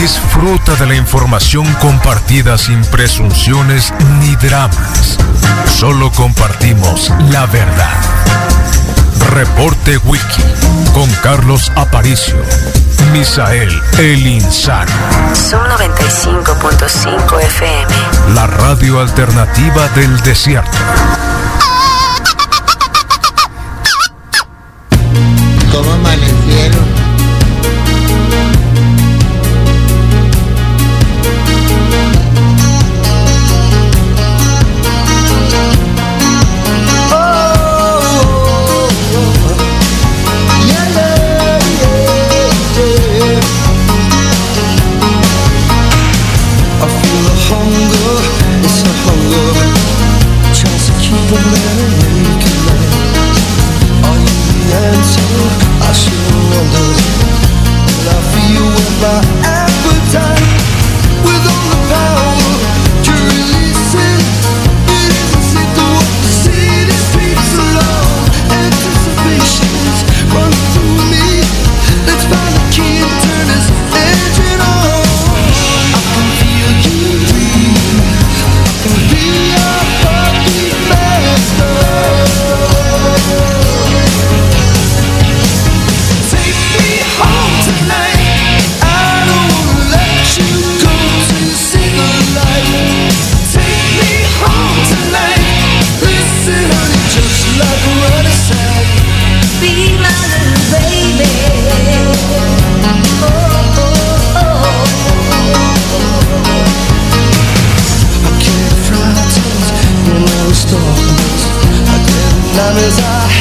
Disfruta de la información compartida sin presunciones ni dramas. Solo compartimos la verdad. Reporte Wiki con Carlos Aparicio. Misael El Insano. Son 95.5 FM. La radio alternativa del desierto. Como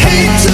hate to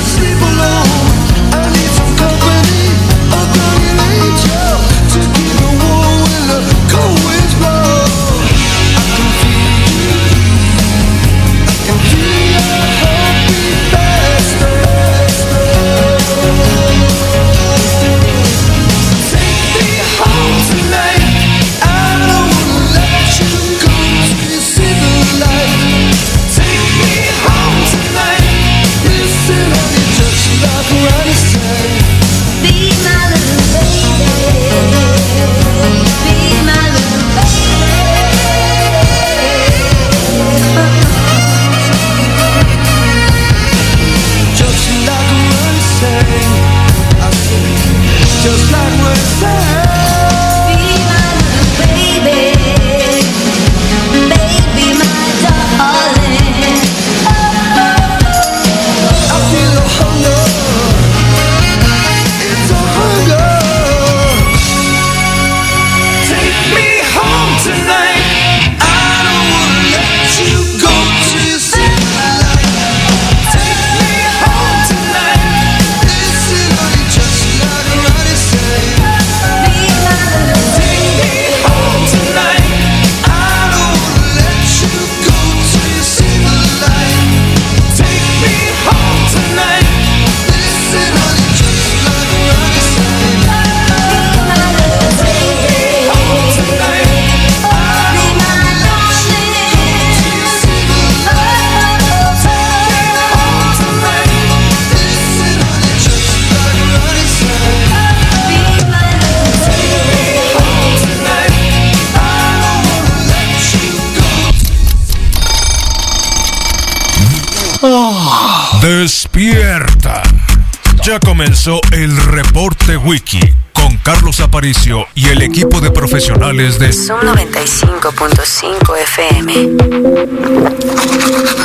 comenzó el reporte wiki con Carlos Aparicio y el equipo de profesionales de Son 95.5 FM.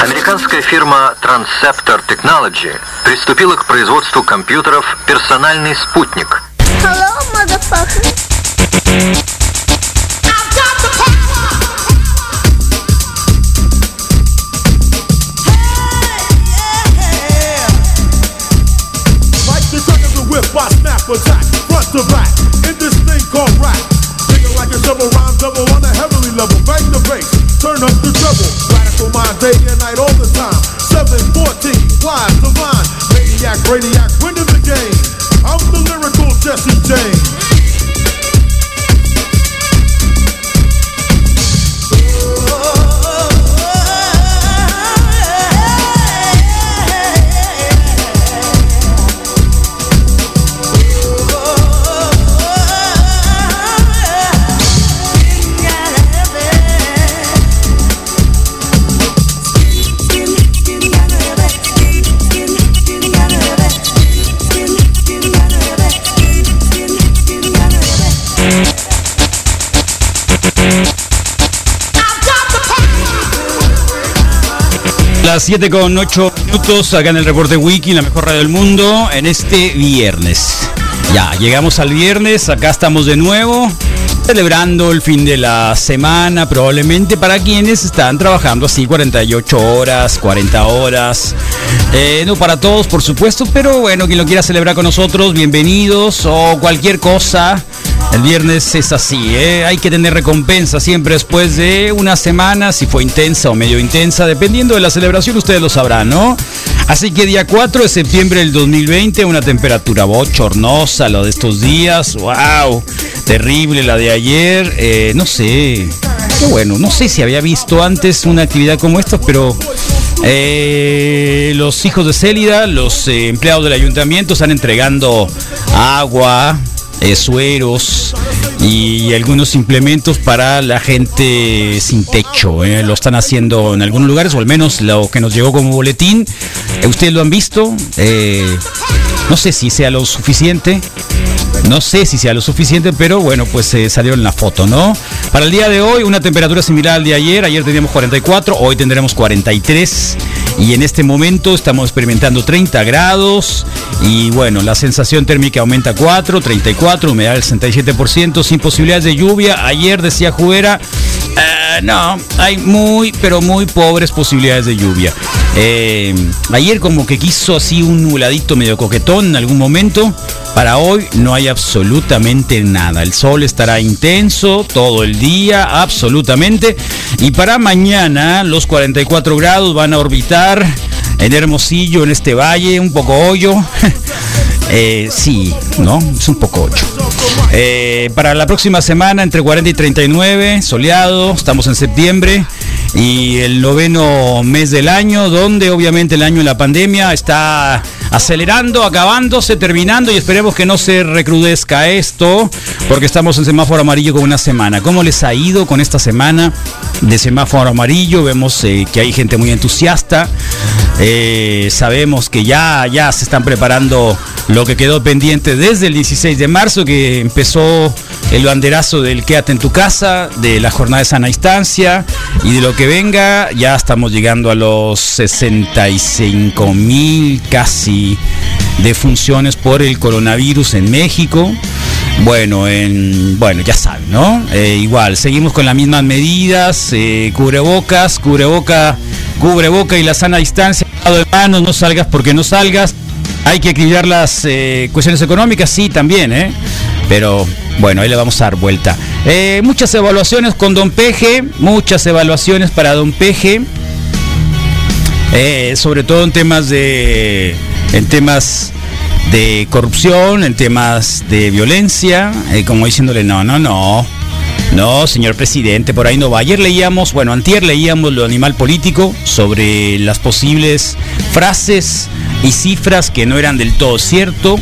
Американская фирма Transceptor Technology приступила к производству компьютеров «Персональный спутник». Hello, motherfucker. Las 7 con 8 minutos acá en el reporte Wiki, la mejor radio del mundo, en este viernes. Ya, llegamos al viernes, acá estamos de nuevo, celebrando el fin de la semana, probablemente para quienes están trabajando así 48 horas, 40 horas. Eh, no para todos, por supuesto, pero bueno, quien lo quiera celebrar con nosotros, bienvenidos o cualquier cosa. El viernes es así, ¿eh? hay que tener recompensa siempre después de una semana, si fue intensa o medio intensa, dependiendo de la celebración, ustedes lo sabrán, ¿no? Así que día 4 de septiembre del 2020, una temperatura bochornosa, lo de estos días, wow, terrible la de ayer, eh, no sé, qué bueno, no sé si había visto antes una actividad como esta, pero eh, los hijos de Célida, los empleados del ayuntamiento están entregando agua, eh, sueros y algunos implementos para la gente sin techo. eh. Lo están haciendo en algunos lugares, o al menos lo que nos llegó como boletín. Eh, ¿Ustedes lo han visto? Eh, no sé si sea lo suficiente. No sé si sea lo suficiente, pero bueno, pues eh, salió en la foto, ¿no? Para el día de hoy, una temperatura similar al de ayer. Ayer teníamos 44, hoy tendremos 43. Y en este momento estamos experimentando 30 grados. Y bueno, la sensación térmica aumenta a 4, 34, humedad del 67%, sin posibilidades de lluvia. Ayer decía Jubera, eh, no, hay muy, pero muy pobres posibilidades de lluvia. Eh, ayer como que quiso así un nubladito medio coquetón en algún momento. Para hoy no hay absolutamente nada. El sol estará intenso todo el día, absolutamente. Y para mañana los 44 grados van a orbitar en Hermosillo, en este valle, un poco hoyo. Eh, sí, ¿no? Es un poco hoyo. Eh, para la próxima semana entre 40 y 39, soleado, estamos en septiembre y el noveno mes del año, donde obviamente el año de la pandemia está acelerando, acabándose, terminando y esperemos que no se recrudezca esto, porque estamos en semáforo amarillo con una semana. ¿Cómo les ha ido con esta semana de semáforo amarillo? Vemos eh, que hay gente muy entusiasta, eh, sabemos que ya, ya se están preparando lo que quedó pendiente desde el 16 de marzo, que empezó el banderazo del quédate en tu casa, de la jornada de sana instancia y de lo que venga, ya estamos llegando a los 65 mil casi de funciones por el coronavirus en México. Bueno, en, bueno, ya saben, ¿no? Eh, igual, seguimos con las mismas medidas, eh, cubrebocas, cubreboca, cubreboca y la sana distancia, de manos, no salgas porque no salgas. Hay que equilibrar las eh, cuestiones económicas, sí, también, ¿eh? Pero bueno, ahí le vamos a dar vuelta. Eh, muchas evaluaciones con Don Peje, muchas evaluaciones para Don Peje, eh, sobre todo en temas de, en temas de corrupción, en temas de violencia, eh, como diciéndole no, no, no. No, señor presidente, por ahí no va. Ayer leíamos, bueno, antier leíamos lo animal político sobre las posibles frases y cifras que no eran del todo cierto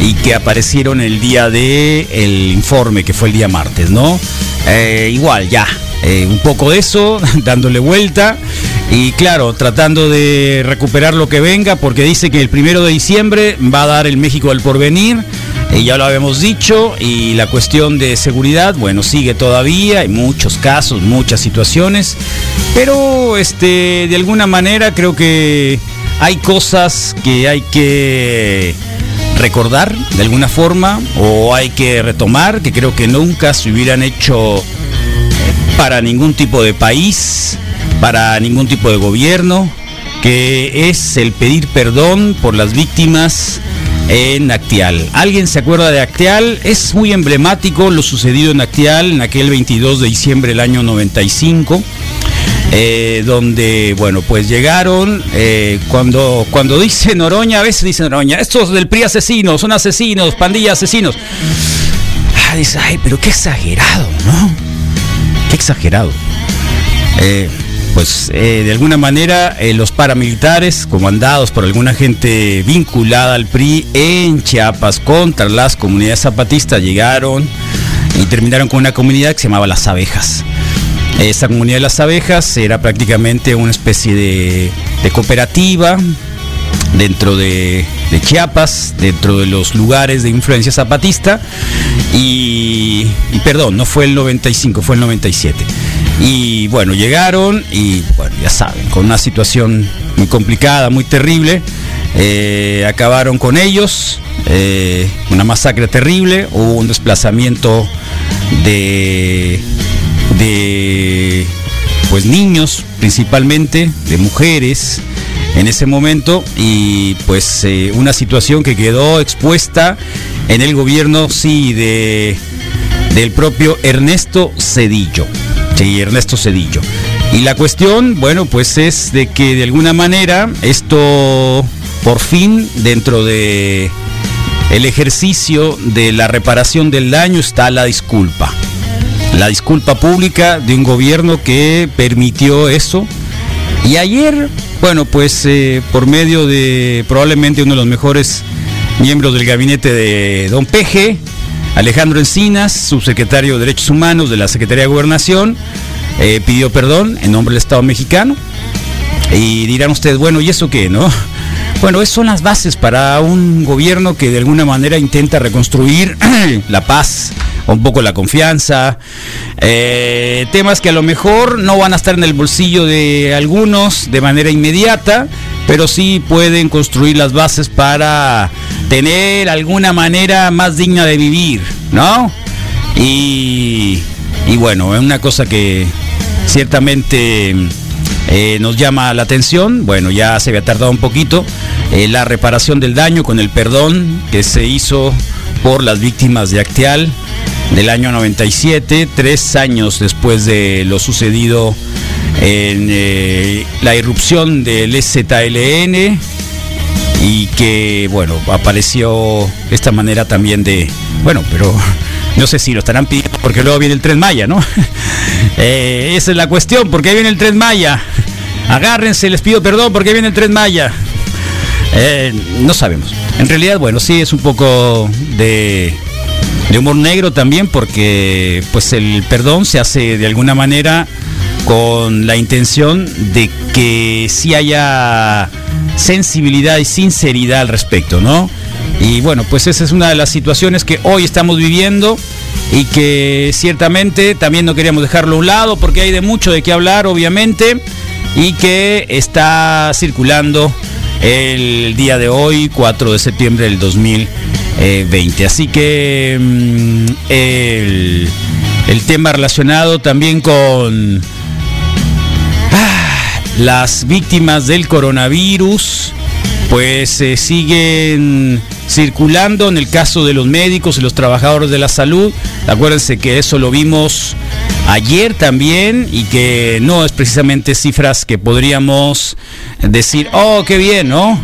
y que aparecieron el día de el informe que fue el día martes, ¿no? Eh, igual, ya, eh, un poco de eso, dándole vuelta y claro, tratando de recuperar lo que venga, porque dice que el primero de diciembre va a dar el México al porvenir. eh, ya lo habíamos dicho, y la cuestión de seguridad, bueno, sigue todavía, hay muchos casos, muchas situaciones, pero este, de alguna manera creo que hay cosas que hay que recordar de alguna forma o hay que retomar que creo que nunca se hubieran hecho para ningún tipo de país, para ningún tipo de gobierno, que es el pedir perdón por las víctimas en Actial. ¿Alguien se acuerda de Actial? Es muy emblemático lo sucedido en Actial en aquel 22 de diciembre del año 95. Eh, donde, bueno, pues llegaron, eh, cuando, cuando dice Noroña, a veces dice Noroña, estos del PRI asesinos, son asesinos, pandilla asesinos. Ah, dice, ay, pero qué exagerado, ¿no? Qué exagerado. Eh, pues eh, de alguna manera los paramilitares comandados por alguna gente vinculada al PRI en Chiapas contra las comunidades zapatistas llegaron y terminaron con una comunidad que se llamaba Las Abejas. Esta comunidad de las abejas era prácticamente una especie de, cooperativa dentro de, Chiapas, dentro de los lugares de influencia zapatista. Y, y perdón, no fue el 95, fue el 97. Y bueno, llegaron y bueno, ya saben, con una situación muy complicada, muy terrible. Eh, acabaron con ellos, eh, una masacre terrible, hubo un desplazamiento de, de pues niños principalmente, de mujeres en ese momento y pues eh, una situación que quedó expuesta en el gobierno sí de del propio Ernesto Cedillo. Sí, Ernesto Cedillo. Y la cuestión, bueno, pues es de que de alguna manera esto por fin dentro de el ejercicio de la reparación del daño está la disculpa. La disculpa pública de un gobierno que permitió eso. Y ayer, bueno, pues eh, por medio de probablemente uno de los mejores miembros del gabinete de Don Peje, Alejandro Encinas, subsecretario de Derechos Humanos de la Secretaría de Gobernación, eh, pidió perdón en nombre del Estado mexicano. Y dirán ustedes, bueno, ¿y eso qué, no? Bueno, esas son las bases para un gobierno que de alguna manera intenta reconstruir la paz, un poco la confianza, eh, temas que a lo mejor no van a estar en el bolsillo de algunos de manera inmediata, pero sí pueden construir las bases para tener alguna manera más digna de vivir, ¿no? Y, y bueno, es una cosa que ciertamente eh, nos llama la atención, bueno, ya se había tardado un poquito, eh, la reparación del daño con el perdón que se hizo por las víctimas de Acteal del año 97, tres años después de lo sucedido en eh, la irrupción del ZLN y que, bueno, apareció esta manera también de, bueno, pero no sé si lo estarán pidiendo porque luego viene el Tren Maya, ¿no? Eh, esa es la cuestión, porque viene el Tren Maya. Agárrense, les pido perdón porque viene el Tren Maya. Eh, no sabemos. En realidad, bueno, sí es un poco de, de humor negro también porque pues el perdón se hace de alguna manera con la intención de que sí haya sensibilidad y sinceridad al respecto, ¿no? Y bueno, pues esa es una de las situaciones que hoy estamos viviendo y que ciertamente también no queríamos dejarlo a un lado porque hay de mucho de qué hablar, obviamente, y que está circulando el día de hoy, 4 de septiembre del 2020. Así que mm, el, tema relacionado también con ah, las víctimas del coronavirus, pues se siguen circulando en el caso de los médicos y los trabajadores de la salud. Acuérdense que eso lo vimos ayer también y que no es precisamente cifras que podríamos decir, oh, qué bien, ¿no?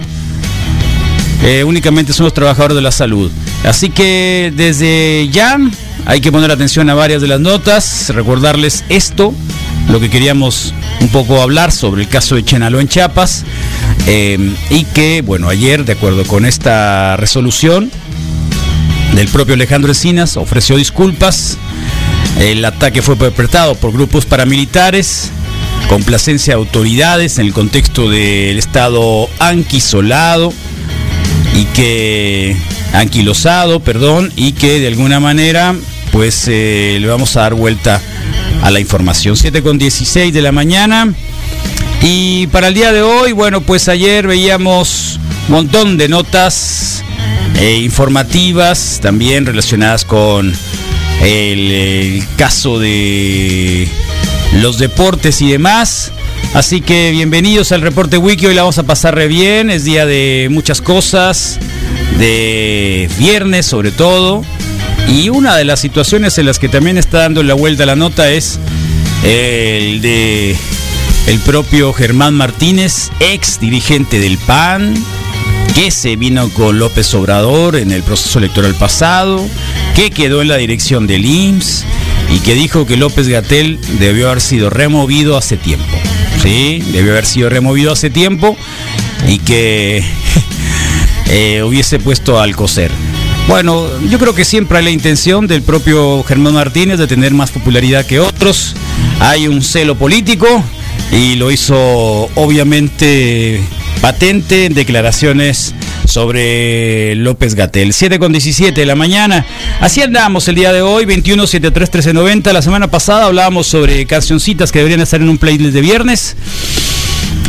Eh, únicamente son los trabajadores de la salud. Así que desde ya hay que poner atención a varias de las notas, recordarles esto, lo que queríamos un poco hablar sobre el caso de Chenaló en Chiapas, eh, y que, bueno, ayer, de acuerdo con esta resolución del propio Alejandro Encinas, ofreció disculpas. El ataque fue perpetrado por grupos paramilitares, complacencia de autoridades en el contexto del estado anquisolado y que anquilosado, perdón, y que de alguna manera pues eh, le vamos a dar vuelta a la información. 7 con 16 de la mañana. Y para el día de hoy, bueno, pues ayer veíamos un montón de notas eh, informativas también relacionadas con el, el caso de los deportes y demás. Así que bienvenidos al reporte wiki, hoy la vamos a pasar re bien, es día de muchas cosas, de viernes sobre todo. Y una de las situaciones en las que también está dando la vuelta la nota es el de el propio Germán Martínez, ex dirigente del PAN, que se vino con López Obrador en el proceso electoral pasado, que quedó en la dirección del IMSS y que dijo que López Gatel debió haber sido removido hace tiempo. Sí, debió haber sido removido hace tiempo y que eh, hubiese puesto al coser. Bueno, yo creo que siempre hay la intención del propio Germán Martínez de tener más popularidad que otros. Hay un celo político y lo hizo obviamente patente en declaraciones sobre López Gatel. 7 con 17 de la mañana. Así andamos el día de hoy, 21 73 1390. La semana pasada hablábamos sobre cancioncitas que deberían estar en un playlist de viernes.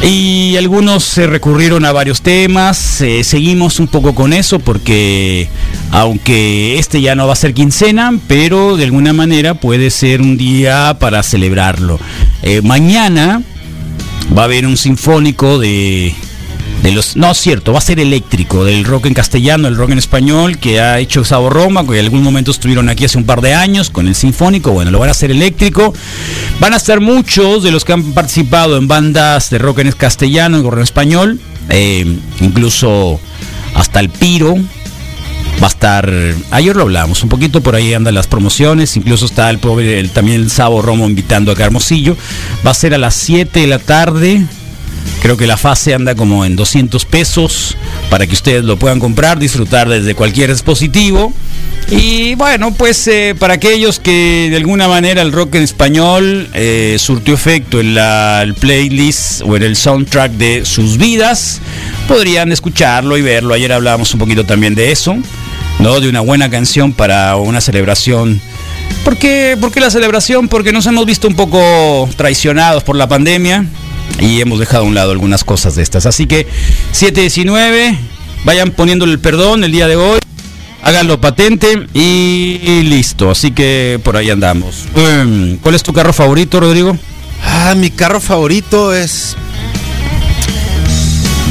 Y algunos se recurrieron a varios temas, eh, seguimos un poco con eso porque aunque este ya no va a ser quincena, pero de alguna manera puede ser un día para celebrarlo. Eh, mañana va a haber un sinfónico de, de los no es cierto va a ser eléctrico del rock en castellano el rock en español que ha hecho Sabo Roma que en algún momento estuvieron aquí hace un par de años con el sinfónico bueno lo van a hacer eléctrico. Van a estar muchos de los que han participado en bandas de rock en castellano y rock en español eh, incluso hasta el Piro va a estar ayer lo hablamos un poquito por ahí andan las promociones incluso está el pobre el- también el Sabo Romo invitando a Hermosillo va a ser a las 7 de la tarde Creo que la fase anda como en 200 pesos para que ustedes lo puedan comprar, disfrutar desde cualquier dispositivo. Y bueno, pues eh, para aquellos que de alguna manera el rock en español eh, surtió efecto en la playlist o en el soundtrack de sus vidas, podrían escucharlo y verlo. Ayer hablábamos un poquito también de eso, ¿no? De una buena canción para una celebración. ¿Por qué, ¿Por qué la celebración? Porque nos hemos visto un poco traicionados por la pandemia y hemos dejado a un lado algunas cosas de estas. Así que 719, vayan poniéndole el perdón el día de hoy, háganlo patente y listo. Así que por ahí andamos. Mm, ¿Cuál es tu carro favorito, Rodrigo? Ah, mi carro favorito es.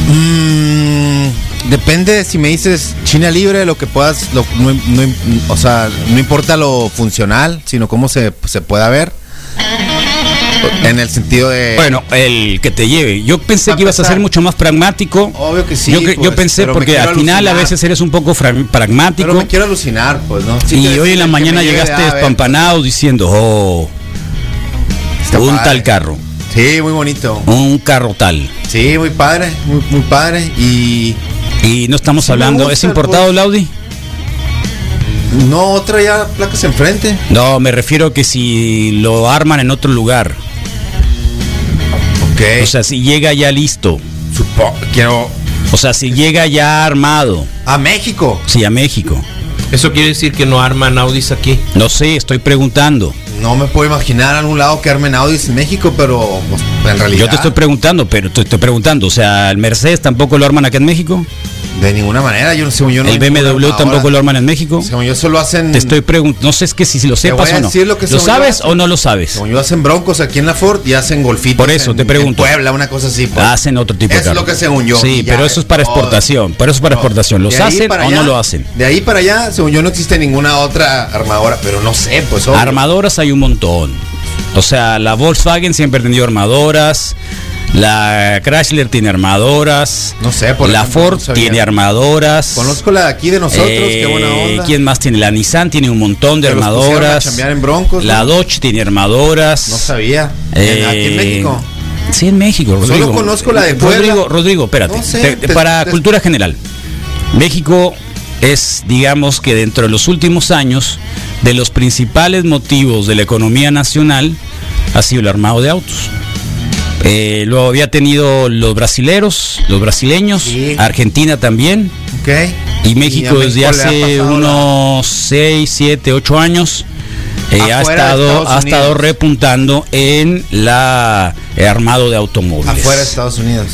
Mm, depende de si me dices China libre, lo que puedas. no- o sea, no importa lo funcional, sino cómo se, se pueda ver. En el sentido de. Bueno, el que te lleve. Yo pensé A que ibas a ser mucho más pragmático. Obvio que sí. yo, yo pues, pensé porque al final a veces eres un poco pragmático. Pero me quiero alucinar, pues, ¿no? Sí y hoy en la mañana llegaste A a espampanado diciendo, oh, Está un padre. tal carro, Sí, muy bonito. un carro tal. Sí, muy padre, muy, muy padre. Y. Y no estamos Sí hablando, ¿es importado pues. el Audi? No, otra ya placas enfrente. No, me refiero que si lo arman en otro lugar. O sea, si llega ya listo. Supo- quiero. O sea, si llega ya armado. A México. Sí, a México. Eso quiere decir que no arman Audis aquí. No sé, estoy preguntando. No me puedo imaginar algún lado que armen Audis en México, pero pues, en realidad. Yo te estoy preguntando, pero te estoy preguntando. O sea, ¿el Mercedes tampoco lo arman acá en México? De ninguna manera, yo no sé. Yo no ¿El BMW tampoco lo arman en México? Según yo solo hacen. Te estoy preguntando, no sé es que si, si lo sepas o no. lo que ¿Lo según yo sabes hacen. o no lo sabes? Según yo hacen broncos aquí en la Ford y hacen golfitos. Por eso en- te pregunto. En Puebla, una cosa así. pues. Hacen otro tipo de es carro. lo que según yo. Sí, pero eso es para todo. exportación. Pero eso es para No, exportación. ¿Los hacen o no lo hacen? De ahí para allá, según yo, no existe ninguna otra armadora, pero no sé, pues. obvio. Armadoras hay un montón. O sea, la Volkswagen siempre ha tenido armadoras. La Chrysler tiene armadoras. No sé, por La ejemplo, Ford no tiene armadoras. Conozco la de aquí de nosotros, Eh, qué buena onda. ¿Quién más tiene? La Nissan tiene un montón de a armadoras. en Broncos, la ¿no? Dodge tiene armadoras. No sabía. Eh, aquí en México. Sí, en México, Solo Rodrigo. conozco la de Puebla. Rodrigo, Rodrigo, espérate. No sé, Te- te- para te- cultura general. México es, digamos que dentro de los últimos años, de los principales motivos de la economía nacional ha sido el armado de autos. Eh, lo había tenido los brasileros, los brasileños, Sí. Argentina también, Ok. y México desde hace unos 6, 7, 8 años eh, ha, estado, ha estado repuntando en la el armado de automóviles. Afuera de Estados Unidos.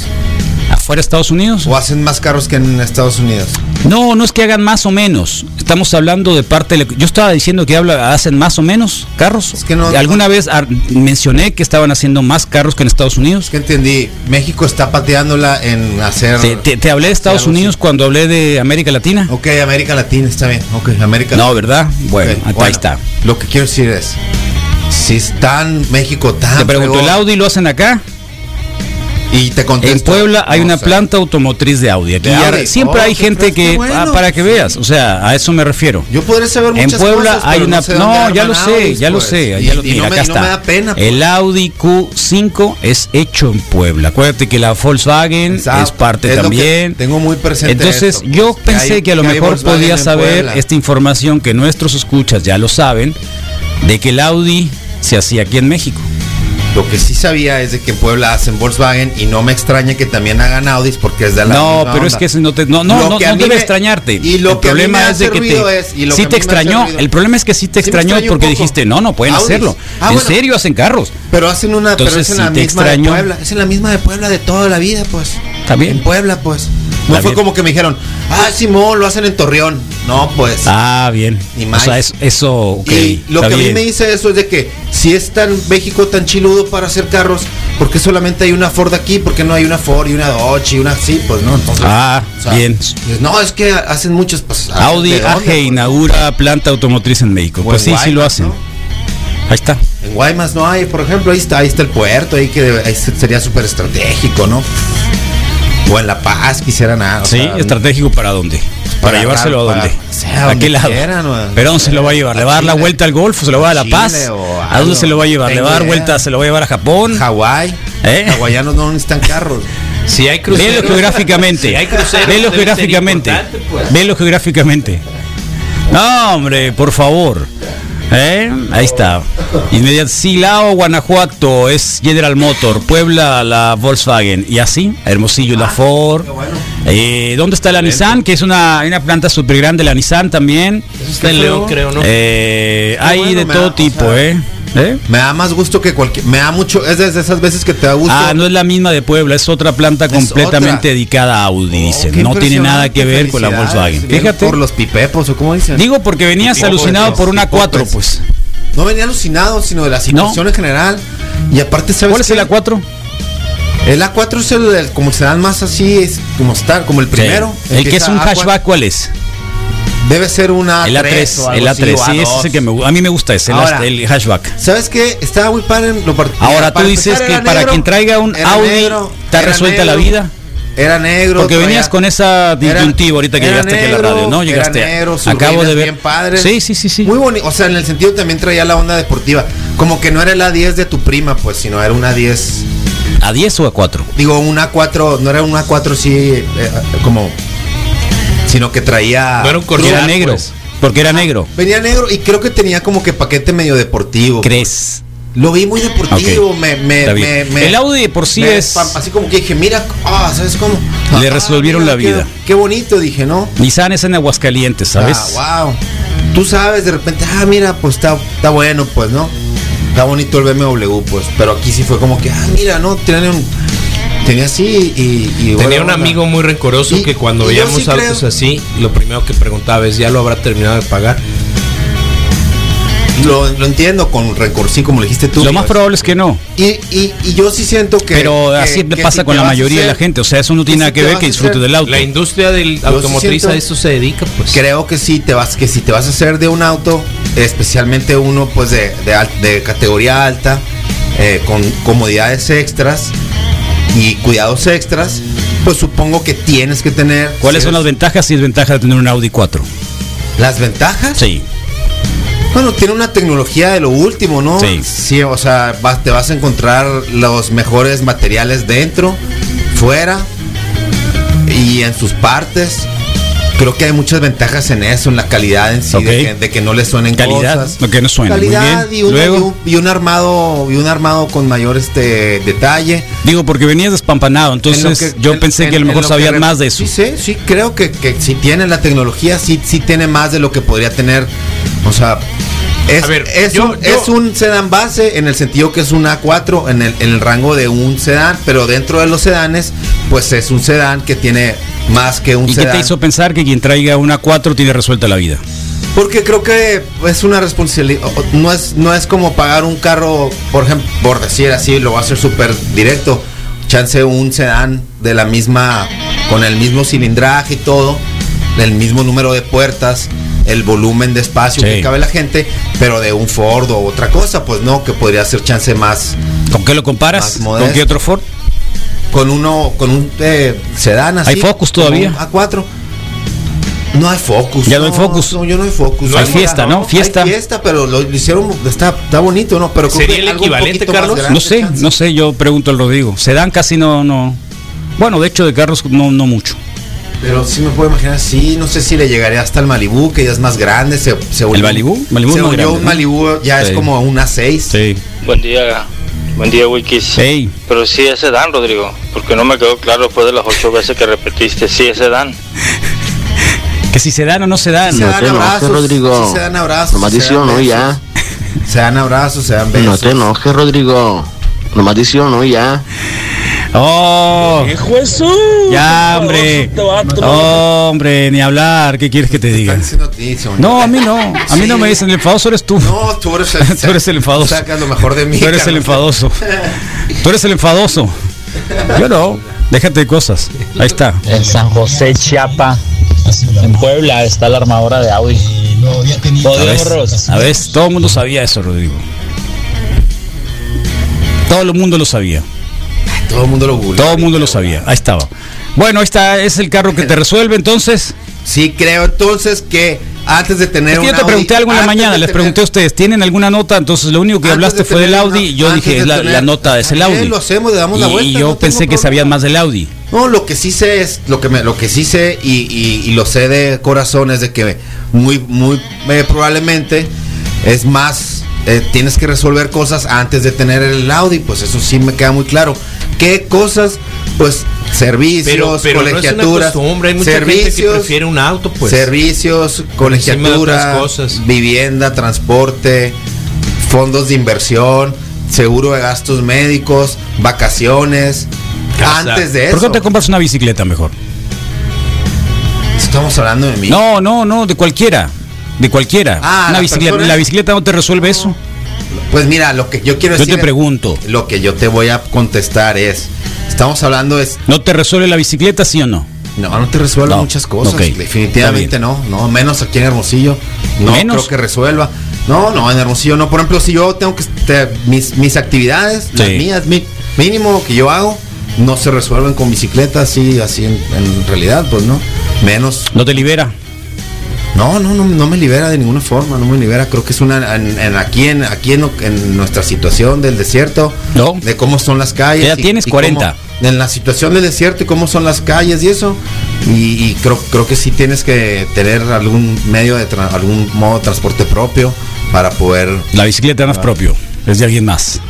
¿Afuera de Estados Unidos? O hacen más carros que en Estados Unidos. No, no es que hagan más o menos. Estamos hablando de parte. de Yo estaba diciendo que habla, hacen más o menos carros. Es que no- ¿Alguna no- vez mencioné que estaban haciendo más carros que en Estados Unidos? Es que entendí. México está pateándola en hacer. Te, te- te hablé de Estados así. Unidos cuando hablé de América Latina. Ok, América Latina está bien. Ok, América No, ¿verdad? Bueno, acá bueno, está. Lo que quiero decir es. Si está en México tan. Te pregunto, fregón, ¿el Audi lo hacen acá? Y te contesto. En Puebla hay no una planta automotriz de Audi. Aquí De ya- Audi. siempre Oh, hay gente que, bueno, ah, para que veas, o sea, a eso me refiero. Yo podré saber En muchas Puebla cosas, hay una no, sé no, ya lo sé, Audis, ya lo pues. sé, Y- ya lo me, acá no está. me da pena. pues. El Audi Q5 es hecho en Puebla. Acuérdate que la Volkswagen Exacto. es parte Es también. tengo muy presente Entonces, esto, pues, yo que pensé hay- que a lo que mejor Volkswagen podía en saber Puebla. esta información que nuestros escuchas ya lo saben de que el Audi se hacía aquí en México. Lo que sí sabía es de que en Puebla hacen Volkswagen y no me extraña que también hagan Audis porque es de la No, misma pero es que ese no te no no, no, no debe me- extrañarte. y lo el que a mí problema es de que te es- y lo sí que te extrañó. El problema es que sí te Sí extrañó porque dijiste, "No, no pueden Audis. hacerlo." Ah, en bueno. serio hacen carros. Pero hacen una, pero Entonces, es en la si te misma de Puebla. Es en la misma de Puebla de toda la vida, pues. También. En Puebla, pues. No fue bien. como que me dijeron, ah, Simón, lo hacen en Torreón. No, pues. Ah, bien. Ni O más. sea, es- eso, y lo que a mí me dice eso es de que si es tan México tan chiludo para hacer carros, ¿por qué solamente hay una Ford aquí? ¿Por qué no hay una Ford y una Dodge y una así? Pues no, entonces. Ah, o sea, bien. No, es que hacen muchos. Pues, Audi ¿de dónde, AG pues? inaugura planta automotriz en México. O Pues sí, sí lo hacen. ¿no? Ahí está. En Guaymas no hay, por ejemplo, ahí está, ahí está el puerto, ahí que ahí se- sería súper estratégico, ¿no? O en La Paz quisiera nada. o Sí, sea, estratégico para dónde? Para, para llevárselo a dónde? sea ¿A qué lado? quieran, o- ¿Pero dónde se lo va a llevar? ¿Le va a dar la vuelta al Golfo? ¿Se lo va a dar a La Chile Paz? o ¿A dónde se lo va a llevar? ¿Le va a dar vuelta? ¿Se lo va a llevar a Japón? Hawái. ¿Eh? Hawaianos no necesitan carros. Si hay cruceros. Velo geográficamente. Si hay cruceros. Velo geográficamente. pues. Velo geográficamente. No, hombre, por favor. ¿Eh? Ahí está. Inmediat Silao, Guanajuato es General Motor, Puebla la Volkswagen y así, Hermosillo la Ford. Eh, ¿Dónde está la Nissan? Que es una, una planta súper grande, la Nissan también. Eso está en León, creo, ¿no? Eh, hay bueno, de todo tipo, sea, ¿eh? ¿Eh? Me da más gusto que cualquier. Me da mucho. Es de esas veces que te da gusto. Ah, no es la misma de Puebla, es otra planta completamente otra. dedicada a Audi, dicen. Oh, qué no tiene nada que ver con la. Volkswagen. Fíjate. Por los pipepos, o como dicen. Digo porque venías alucinado por una 4, hipócritas. pues. No venía alucinado, sino de la situación en general. Y aparte, ¿sabes ¿Cuál es qué? el A4? El A4 es el, el- como se dan más así, es como está, como el primero. Sí. El que es un A4. hatchback, ¿cuál es? Debe ser una El A3, el A3, sí, ese es el que me. A mí me gusta ese, el, Ahora, el hatchback. ¿Sabes qué? Estaba muy padre en lo Ahora para tú dices que era para negro, quien traiga un era Audi negro, está era resuelta la negro, vida. Era negro. Porque venías con esa disyuntiva ahorita que era llegaste aquí a la negro, radio, ¿no? era Llegaste. negro, sus acabo de ver. bien padres. Sí, sí, sí, sí. Muy bonito. O sea, en el sentido también traía la onda deportiva. Como que no era el A10 de tu prima, pues, sino era una 10. ¿A 10 o a 4? Digo, una 4, no era una 4 sí, eh, como. Sino que traía. No era un Porque era negro. pues. Porque era negro. Venía negro y creo que tenía como que paquete medio deportivo. ¿Crees? Lo vi muy deportivo. Me, me, me, me- el Audi de por sí me- es. Así como que dije, mira, ah, ¿sabes cómo? Le Ah, resolvieron mira, la qué- vida. Qué, bonito, dije, ¿no? Nissan es en Aguascalientes, ¿sabes? Ah, wow. Tú sabes, de repente, ah, mira, pues está, está bueno, pues, ¿no? Está bonito el BMW, pues. Pero aquí sí fue como que, ah, mira, ¿no? Tenía un. Tenía así y. y Tenía un onda. amigo muy rencoroso Y- que cuando veíamos sí autos creo- así, lo primero que preguntaba es, ¿ya lo habrá terminado de pagar? Lo, lo entiendo con rencor, sí, como le dijiste tú. Lo más probable es que no. Y, y, y yo sí siento que. Pero que- así que pasa si con la mayoría de la gente. O sea, eso no tiene que nada que ver que hacer- del auto. La industria del automotriz a eso se dedica, pues. Creo que sí, te vas, que si te vas a hacer de un auto, especialmente uno pues de, de, al- de categoría alta, eh, con comodidades extras y cuidados extras, pues supongo que tienes que tener. ¿Cuáles son las ventajas y desventajas de tener un Audi 4? ¿Las ventajas? Sí. Bueno, tiene una tecnología de lo último, ¿no? Sí. o sea, vas- te vas a encontrar los mejores materiales dentro, fuera y en sus partes. Creo que hay muchas ventajas en eso, en la calidad en sí, Ok. de, que, de que no le suenen Calidad, cosas. lo que no suena. Muy Calidad bien. y, un, Luego- y, un, y un armado y un armado con mayor este detalle. Digo, porque venías despampanado, entonces En que- yo en- pensé que a lo en- mejor en lo re- más de eso. Sí, sí, sí, creo que, que si tiene la tecnología, sí, sí tiene más de lo que podría tener. O sea, es, A ver, es, yo- un, yo- es un sedán base en el sentido que es un A4 en el, en el rango de un sedán, pero dentro de los sedanes, pues es un sedán que tiene más que un ¿Y qué sedán. te hizo pensar que quien traiga una 4 tiene resuelta la vida? Porque creo que es una responsabilidad. No es, no es como pagar un carro, por ejemplo, por decir así, lo va a hacer súper directo. Chance un sedán de la misma, con el mismo cilindraje y todo, el mismo número de puertas, el volumen de espacio Sí. que cabe la gente, pero de un Ford o otra cosa, pues no, que podría ser chance más. ¿Con qué lo comparas? ¿Con qué otro Ford? Con uno, con un eh, sedán así. ¿Hay Focus todavía? un A4. No hay Focus. Ya no hay Focus. No, yo no hay Focus. No hay fiesta, ¿no? Fiesta. Hay fiesta, pero lo, lo hicieron, está, está bonito, ¿no? Pero ¿Sería el equivalente, poquito más Carlos? grande, No sé, chance. no sé, yo pregunto al Rodrigo. Sedán casi no, no. Bueno, de hecho de carros no, no mucho. Pero sí me puedo imaginar, sí, no sé si le llegaría hasta el Malibu, que ya es más grande. Se, se ¿El Malibu? Malibu es se grande, un ¿no? Malibu, ya Sí. es como una 6. Sí. Buen día, Buen día, Wikis. Hey. Pero sí es sedán, Rodrigo, porque no me quedó claro después de las ocho veces que repetiste. Sí es sedán. Que si se dan o no se dan. Se dan abrazos, Rodrigo. sí se dan abrazos. Nomás se dice dan besos. ya. Se dan abrazos, se dan No besos. te enojes, Rodrigo. Nomás dice uno y ya. Oh. Ya, hombre. Hombre, ni hablar. ¿Qué quieres que te diga? No, a mí no. A mí no me dicen el enfadoso eres tú. No, tú eres el, Tú eres el enfadoso. Sacas lo mejor de mí. Tú eres el enfadoso. Tú eres el enfadoso. Yo no. Déjate de cosas. Ahí está. En San José, Chiapa, en Puebla, está la armadora de Audi. A ver, todo el mundo sabía eso, Rodrigo. Todo el mundo lo sabía. Todo el mundo lo googleó. Todo el mundo lo sabía. Ahí estaba. Bueno, está. Es el carro que te resuelve entonces. Sí, creo entonces que antes de tener Es que yo te Audi- pregunté algo en la mañana, les tener- pregunté a ustedes, ¿tienen alguna nota? Entonces lo único que hablaste de fue del Audi una- y yo dije, de es la, tener- la nota es el Audi. lo hacemos, le damos la y, vuelta, y yo no pensé que sabían más del Audi. No, lo que sí sé es, lo que me, lo que sí sé y, y- y lo sé de corazón es de que muy, muy eh, probablemente es más, eh, tienes que resolver cosas antes de tener el Audi, pues eso sí me queda muy claro. ¿Qué cosas? Pues servicios, Pero, pero no es una colegiaturas, hay mucha gente que servicios, prefiere un auto, pues. servicios, colegiatura, cosas. vivienda, transporte, fondos de inversión, seguro de gastos médicos, vacaciones. Casa. Antes de ¿Por qué eso. no te compras una bicicleta mejor? Estamos hablando de mí. No, no, no, de cualquiera. De cualquiera. Ah, una la bicicleta. persona- ¿La bicicleta no te resuelve eso? Pues mira, lo que yo quiero Yo decir. te pregunto. Lo que yo te voy a contestar es. Estamos hablando es. ¿No te resuelve la bicicleta, sí o no? No, no te resuelve No, muchas cosas. Definitivamente no. No, menos aquí en Hermosillo. No ¿Menos? creo que resuelva. No, no, en Hermosillo no. Por ejemplo, si yo tengo que. te- mis, mis actividades, las Sí. mías, mi, mínimo que yo hago, no se resuelven con bicicleta, así, así en, en realidad, pues no. Menos. ¿No te libera? No, no, no, no me libera de ninguna forma, no me libera. Creo que es una en, en- aquí en aquí en, en nuestra situación del desierto, No. de cómo son las calles. Ya tienes cómo- 40. en la situación del desierto y cómo son las calles y eso. Y, y creo creo que sí tienes que tener algún medio de tra- algún modo de transporte propio para poder La bicicleta no es Ah. propio, es de alguien más.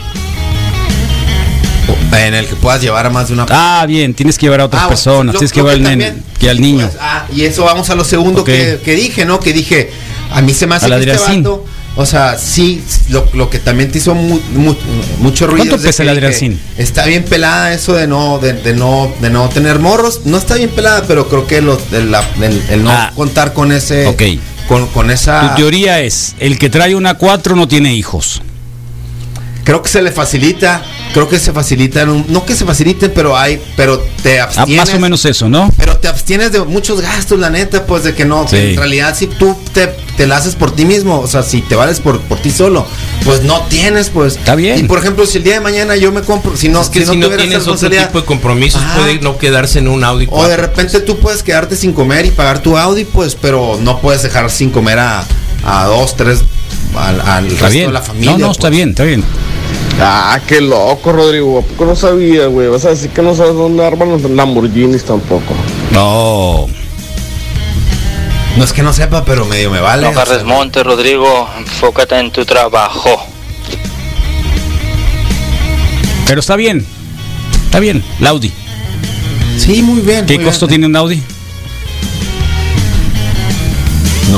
En el que puedas llevar a más de una Ah, bien, tienes que llevar a otras Ah, personas, lo- tienes que llevar al, que nen- también- que al niño. Ah, y eso vamos a lo segundo que, que dije, ¿no? Que dije, a mí se me hace Al que este vato, o sea, sí, lo, lo que también te hizo mu- mu- mucho ruido. ¿Cuánto pesa Adriancín? Está bien pelada eso de no, de, de no, de no tener morros. No está bien pelada, pero creo que lo, el, la- el- el no Ah. contar con ese, Ok. con, con esa, Tu teoría es, el que trae una 4 no tiene hijos. Creo que se le facilita, creo que se facilita, en un- no que se facilite, pero hay, pero te Ah, abstienes. más o menos eso, ¿no? Pero te abstienes de muchos gastos, la neta, pues de que no, que Sí. en realidad si tú te, te la haces por ti mismo, o sea, si te vales por, por ti solo, pues no tienes, pues. Está bien. Y por ejemplo, si el día de mañana yo me compro, si no, es que si, no, tuviera esa tienes otro tipo de compromisos, Ajá. puede no quedarse en un Audi o de 4. repente tú puedes quedarte sin comer y pagar tu Audi, pues, pero no puedes dejar sin comer a, a dos, tres, al, al Está resto bien. de la familia. no, no, pues. está bien, está bien. Ah, qué loco, Rodrigo. ¿A poco no sabía, güey? Vas a decir que no sabes dónde arman los Lamborghinis tampoco. No. No es que no sepa, pero medio me vale. No o sea, agarres monte, Rodrigo. Enfócate en tu trabajo. Pero está bien. Está bien, el Audi. Sí, muy bien. ¿Qué muy costo bien. tiene un Audi?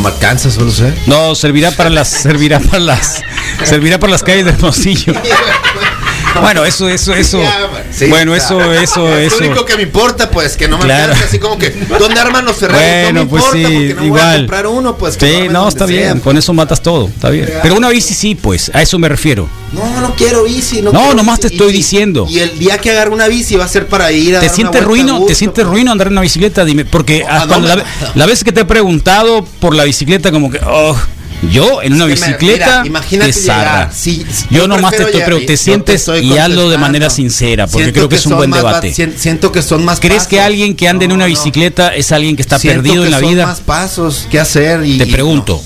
No me alcanza, solo sé. No, servirá para las, servirá para las, servirá para las calles de Hermosillo. Bueno, eso, eso, eso. Sí, bueno, está. eso, eso, Es eso. lo único que me importa, pues, que no me Claro. así como que, ¿dónde arman los Ferrari? Bueno, no me pues importa sí, porque no voy a igual. comprar uno, pues. que Sí, no, está sea. bien. Con eso matas todo, está bien. Pero una bici sí, pues, a eso me refiero. No, no quiero bici. No, No, quiero nomás te estoy Y- diciendo. Y el día que agarre una bici va a ser para ir a ¿Te sientes ruino? ¿Te sientes ruino andar en una bicicleta? Dime, porque cuando la, la vez que te he preguntado por la bicicleta, como que, oh, yo en una bicicleta, mira, imagínate te zarra. llegar, si- si- yo yo nomás te estoy llegar- preguntando, te yo te sientes y hazlo de manera sincera, porque Siento creo que es un buen más debate. va- siento que son más ¿Crees que alguien que ande en una bicicleta es alguien que está Siento perdido que en la son vida? más pasos que hacer y Te y pregunto,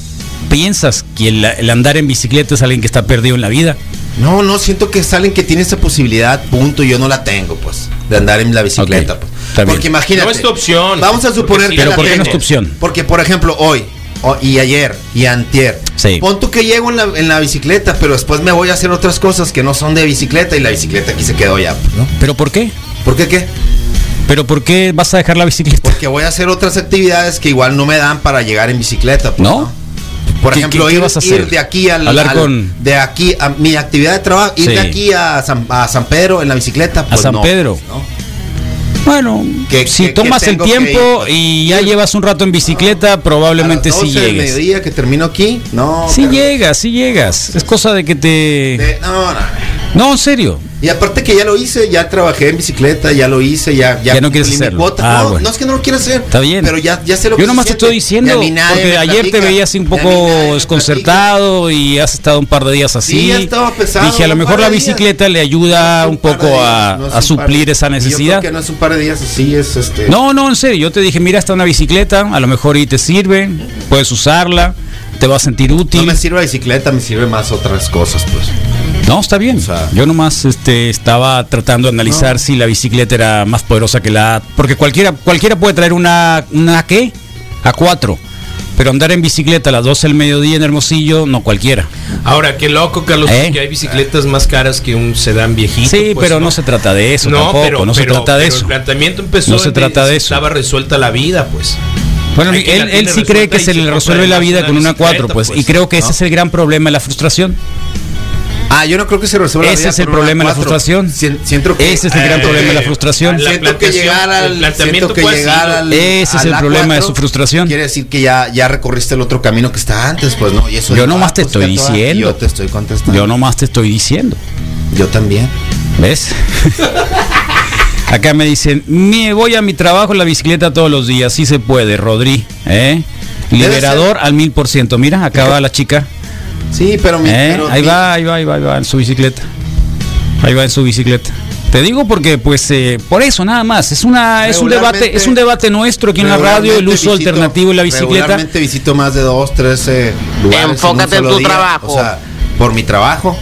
¿piensas que el, el andar en bicicleta es alguien que está perdido en la vida? No, no, siento que es alguien que tiene esa posibilidad, punto, y yo no la tengo, pues, de andar en la bicicleta. pues. Porque imagínate. No es tu opción. Vamos a suponer que Pero ¿por qué no es tu opción? Porque, por ejemplo, hoy, o- y ayer y antier. Sí. Pon tú que llego en la, en la bicicleta, pero después me voy a hacer otras cosas que no son de bicicleta y la bicicleta aquí se quedó ya, pues, ¿no? ¿Pero por qué? ¿Por qué qué? ¿Pero por qué vas a dejar la bicicleta? Porque voy a hacer otras actividades que igual no me dan para llegar en bicicleta, pues, ¿No? Por ¿Qué- ejemplo, qué- qué ir, vas a ir de aquí al, Hablar al- con- de aquí a mi actividad de trabajo, ir Sí. de aquí a San, a San Pedro en la bicicleta, A pues San no, Pedro. ¿no? Bueno, Que- si que- tomas que el tiempo y ya llevas un rato en bicicleta, probablemente las sí 12 del llegues. mediodía que termino aquí, no. Sí pero- llegas, sí llegas. Es cosa de que te... de- no, no. No, en serio. Y aparte que ya lo hice, ya trabajé en bicicleta, ya lo hice, ya Ya no quieres hacerlo. Ah, no, bueno. no es que no lo quiera hacer. Está bien. Pero ya, ya sé lo Yo que nomás se te estoy diciendo, porque ayer te platica, veías así un poco desconcertado y has estado un par de días así. Sí, pesado, Dije, a lo mejor la días. bicicleta le ayuda un poco días, a, no a suplir esa y yo creo necesidad. que no es un par de días así, es este. No, no, en serio, yo te dije, mira, está una bicicleta, a lo mejor y te sirve, puedes usarla, te va a sentir No útil. me sirve la bicicleta, me sirve más otras cosas, pues. No, está bien. sea- Yo nomás este, estaba tratando de analizar si la bicicleta era más poderosa que la... Porque cualquiera, cualquiera puede traer una... ¿Una qué? A cuatro. Pero andar en bicicleta a las 12 del mediodía en Hermosillo, no cualquiera. Ahora, qué loco, Carlos, ¿Eh? porque hay bicicletas más caras que un sedán viejito. Sí, pues, pero no se trata de eso No, tampoco, pero, no se pero- trata de pero eso. El planteamiento empezó No se trata de eso. Estaba resuelta la vida, pues. Bueno, él, la él sí cree que se le resuelve la vida con una bicicleta, 4, pues, pues, y creo que ese es el gran problema, la frustración. Ah, yo no creo que se resuelva la Ese vida es el con una problema, la cuatro. frustración. Sien- siento que- Ese es el gran eh, problema, la frustración. la Siento que llegar al siento que llegar al Ese es el la problema de su frustración. Quiere decir que ya ya recorriste el otro camino que está antes, pues no, y eso Yo es- nomás ah, te estoy toda- diciendo. Yo te estoy contestando. Yo nomás te estoy diciendo. Yo también. ¿Ves? Acá me dicen, me voy a mi trabajo en la bicicleta todos los días. Sí se puede, Rodri. ¿eh? Liberador al mil por ciento. Mira, acá va la chica. Sí, pero mi, ¿eh? pero Ahí mi- va, ahí va, ahí va, ahí va en su bicicleta. Ahí va en su bicicleta. Te digo porque, pues, eh, por eso nada más. Es una, es un debate, es un debate nuestro aquí en la radio, el uso visito- alternativo de la bicicleta. Regularmente visito más de dos, tres eh, lugares. en un Enfócate en tu día. trabajo. O sea, por mi trabajo,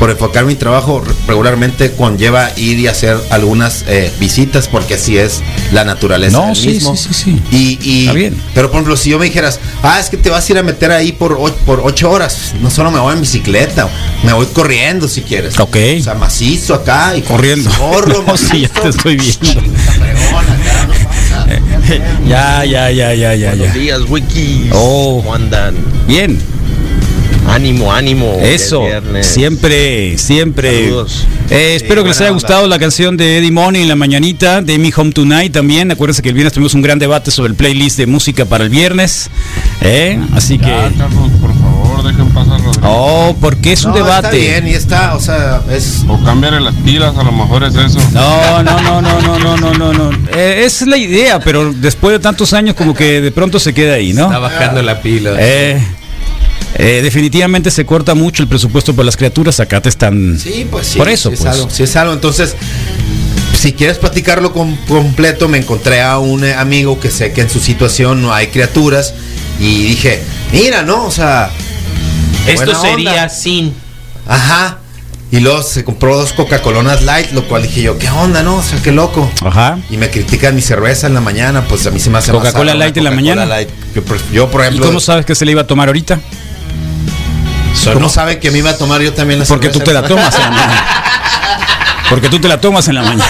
por enfocar mi trabajo, re- regularmente conlleva ir y hacer algunas eh, visitas porque así es la naturaleza No, del sí, mismo. sí, sí, sí. Y, y- Está bien. Pero por ejemplo, si yo me dijeras, ah, es que te vas a ir a meter ahí por, por ocho horas, no solo me voy en bicicleta, me voy corriendo si quieres. Ok. O sea, macizo acá y Corriendo. Corro, No, sí, ya te estoy viendo. ya, ya, ya, ya, ya, Buenos ya. días, Wiki. Oh. ¿Cómo andan? Bien. Ánimo, ánimo. Eso. Siempre, siempre. Saludos. Eh, espero que les haya gustado la canción de Eddie Money en la mañanita, de Mi Home Tonight también. Acuérdense que el viernes tuvimos un gran debate sobre el playlist de música para el viernes. Eh, así que. Por favor, dejen pasar Oh, porque es un debate. Bien, y está, o sea, es. O cambiarle las pilas, a lo mejor es eso. No, no, no, no, no, no, no, no. no. Eh, es la idea, pero después de tantos años, como que de pronto se queda ahí, ¿no? Está bajando la pila. Eh eh, definitivamente se corta mucho el presupuesto por las criaturas. Acá te están. Sí, pues sí. Por eso, sí es pues. algo, sí es algo. Entonces, si quieres platicarlo con- completo, me encontré a un eh, amigo que sé que en su situación no hay criaturas y dije, mira, ¿no? O sea, Esto sería onda. sin. Ajá. Y luego se compró dos Coca-Colonas Light, lo cual dije yo, ¿qué onda, no? O sea, qué loco. Ajá. Y me critican mi cerveza en la mañana, pues a mí se me hace Coca-Cola Light en la mañana. Light. Yo, por- yo, por ¿Y ejemplo, cómo sabes que se le iba a tomar ahorita? ¿Cómo sabe que me iba a tomar yo también la Porque tú te la tomas en la mañana. Porque tú te la tomas en la mañana.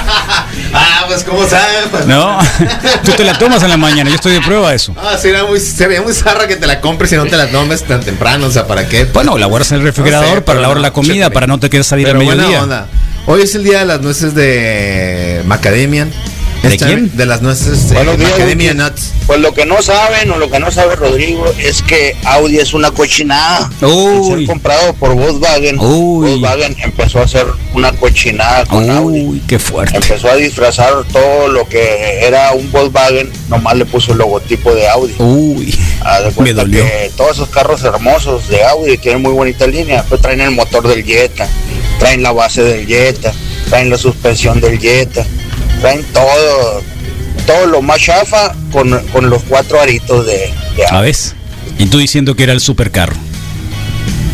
Ah, pues ¿cómo sabe? Pues, No, tú te la tomas en la mañana. Yo estoy de prueba de eso. Ah, sería muy, sería muy zarra que te la compres y no te la tomes tan temprano, o sea, ¿para qué? Bueno, la guardas en el refrigerador No sé, para la hora de la comida, para no te quedes salir al Pero buena mediodía. onda. Hoy es el día de las nueces de Macadamian. ¿De Esta- quién? De las nueces días, Macadamia Wiki. Nuts. Pues lo que no saben o lo que no sabe Rodrigo es que Audi es una cochinada. Uy. ser comprado por Volkswagen, Uy. Volkswagen empezó a hacer una cochinada con Audi. Uy, qué fuerte. Empezó a disfrazar todo lo que era un Volkswagen, nomás le puso el logotipo de Audi. Uy, me dolió. que todos esos carros hermosos de Audi tienen muy bonita línea, pues traen el motor del Jetta, traen la base del Jetta, traen la suspensión del Jetta, traen todo, todo lo más chafa con, con los cuatro aritos de, de. ¿Sabes? Y tú diciendo que era el supercarro.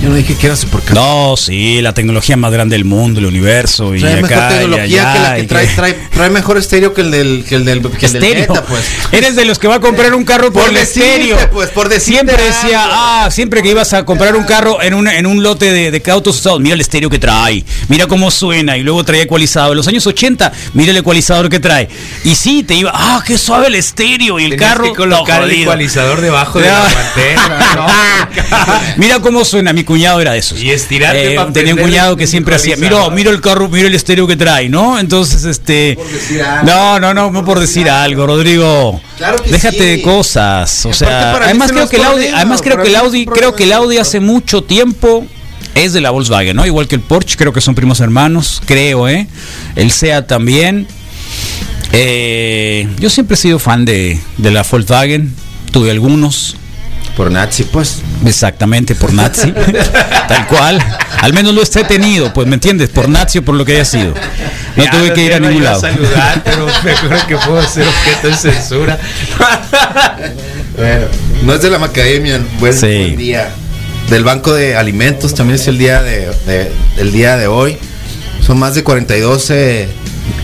Yo no dije que era super No, sí, la tecnología más grande del mundo, el universo. Y Trae acá, mejor y tecnología que la que y trae, que- trae, trae mejor estéreo que el del que el del, que el del pues. Eres de los que va a comprar un carro por, Por el decirte, estéreo. pues, por siempre algo. decía, ah, siempre que ibas a comprar un carro en un, en un lote de, de autos usados, mira el estéreo que trae, mira cómo suena, y luego traía ecualizador. En los años 80, mira el ecualizador que trae. Y sí, te iba, ah, qué suave el estéreo, y el Tenías carro. que colocar no, el ecualizador debajo de la guantera. Mira cómo suena, mi cuñado era de esos. Y estirarte Eh, tenía un cuñado que siempre hacía, mira, ecualizador. mira el carro, mira el estéreo que trae, ¿no? Entonces, este, no, no, no, no por decir algo, Rodrigo. Claro que Déjate sí. de cosas, o sea, para mí además creo que el Audi, además creo que el Audi, creo que el. Audi hace mucho tiempo es de la Volkswagen, ¿no? Igual que el Porsche, creo que son primos hermanos, creo, ¿eh? El SEAT también. Eh, yo siempre he sido fan de, de la Volkswagen, tuve algunos. Por Nazi, pues. Exactamente, por Nazi. Tal cual. Al menos lo he tenido, pues, ¿me entiendes? Por Nazi o por lo que haya sido. No Ya, tuve que ir a ningún lado. saludar, pero mejor que puedo ser objeto de censura. Bueno, no es de la Macadamia, buen, Sí. buen día. Del Banco de Alimentos también es el día de, de- el día de hoy. Son más de 42 eh,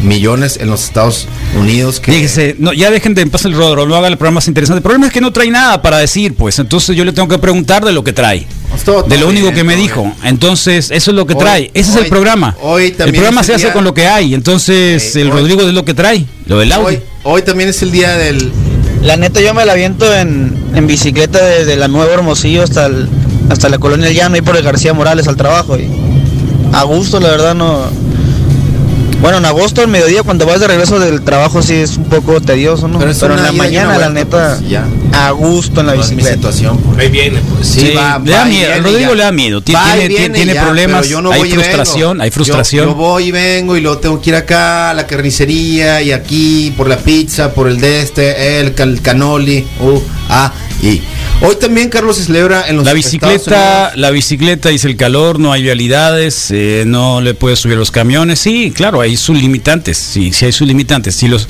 millones en los Estados Unidos que Fíjese, no, ya dejen de pasar el rodro, no haga el programa más interesante. El problema es que no trae nada para decir, pues. Entonces yo le tengo que preguntar de lo que trae. todo- De lo único bien, que me dijo. Entonces, eso es lo que Hoy- trae. Ese es el programa. hoy el también programa es se el hace día- con lo que hay. Entonces, el hoy- Rodrigo es lo que trae. Lo del Audi. hoy, hoy también es el día del La neta yo me la aviento en, en bicicleta desde la Nueva Hermosillo hasta el, hasta la Colonia El Llano y por el García Morales al trabajo y a gusto la verdad no bueno en agosto al mediodía cuando vas de regreso del trabajo sí es un poco tedioso no Pero en la mañana la neta pues, ya. a gusto en la no es mi bicicleta situación. pues. Ahí viene, pues. Sí, Sí, va, le da va y miedo, viene Rodrigo ya. le da miedo, tiene- viene tiene ya, problemas, pero yo no hay frustración, hay frustración. Yo, voy y vengo y luego tengo que ir acá a la carnicería y aquí por la pizza, por el de este, el, canoli, uh, ah, y hoy también Carlos se celebra en los La bicicleta, la bicicleta dice el calor, no hay vialidades, eh, no le puedes subir los camiones. Sí, claro, hay sus limitantes. Sí, sí hay sus limitantes. Si los,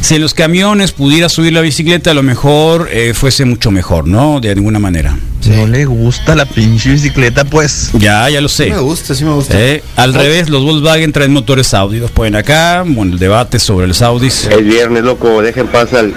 si los camiones pudiera subir la bicicleta, a lo mejor eh, fuese mucho mejor, ¿no? De alguna manera. No le gusta la pinche bicicleta pues Ya, ya lo Sí sé. me gusta, sí me gusta. Eh, al revés, los Volkswagen traen motores Audi. Los ponen acá, bueno, el debate sobre los Audis. El viernes, loco, dejen pasar al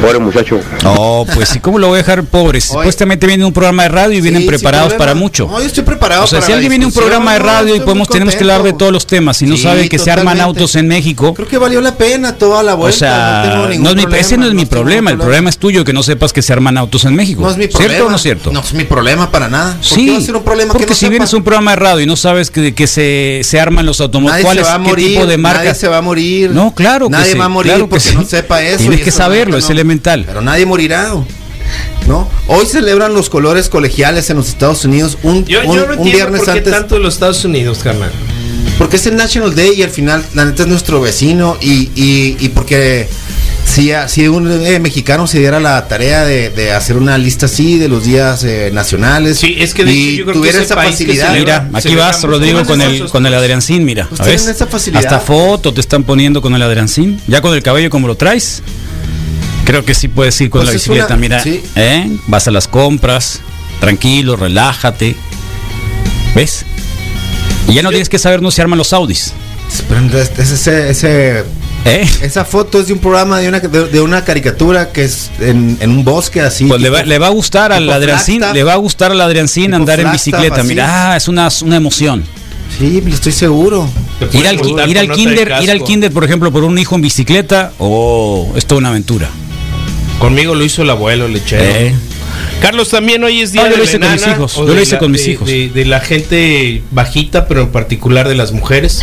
pobre muchacho. Oh, pues sí, ¿cómo lo voy a dejar pobre? Supuestamente viene un programa de radio y vienen Sí, preparados para mucho. No, yo estoy preparado O sea, para si alguien viene a un programa de no, radio y podemos tenemos que hablar de todos los temas y no Sí, sabe que se arman autos en México. Creo que valió la pena toda la O vuelta. sea, no tengo ningún no es mi- problema, ese no es mi problema, el problema es tuyo que no sepas que se arman autos en México. No es mi problema. ¿Cierto o no es cierto? No es mi problema para nada. ¿Por Sí, qué va a ser un problema porque que no si sepa? vienes a un programa de radio y no sabes que, que se, se arman los automóviles, ¿cuál es qué tipo de marca? nadie se va a morir. No, claro que Nadie sí, va a morir claro que porque sí. no sepa eso. Tienes y que eso saberlo, no, es no. elemental. Pero nadie morirá. ¿No? Hoy celebran los colores colegiales en los Estados Unidos un, Yo, yo un- no un viernes por qué antes. tanto de los Estados Unidos, carnal. Porque es el National Day y al final, la neta, es nuestro vecino. Y, y, y porque si, a- si un eh, mexicano se diera la tarea de, de hacer una lista así de los días eh, nacionales. Sí, es que de y hecho yo creo que tuviera esa facilidad. celebra- Mira, aquí vas, Rodrigo, con el, con el Adriancín, mira. Pues ¿a ves? esa facilidad. Hasta foto te están poniendo con el Adriancín. Ya con el cabello como lo traes. Creo que sí puedes ir con Pues la bicicleta, una- mira. sí. ¿eh? Vas a las compras, tranquilo, relájate. ¿Ves? Y ya no tienes que saber no se arman los Audis. Pero entonces, es ese, ese- ¿Eh? esa foto es de un programa de una, de, de una caricatura que es en, en un bosque así. Pues le va, le va a gustar al Adriancín, le va a gustar al Adriancín andar en bicicleta. así. Mira, ah, es una, una emoción. Sí, estoy seguro. Ir al, ir al kinder, ir al kinder, por ejemplo, por un hijo en bicicleta, oh, es toda una aventura. Conmigo lo hizo el abuelo lechero. Eh. Carlos, también hoy es día Ah, yo de lo la hice con mis hijos, yo lo hice la- con mis de- hijos. De, de la gente bajita, pero en particular de las mujeres.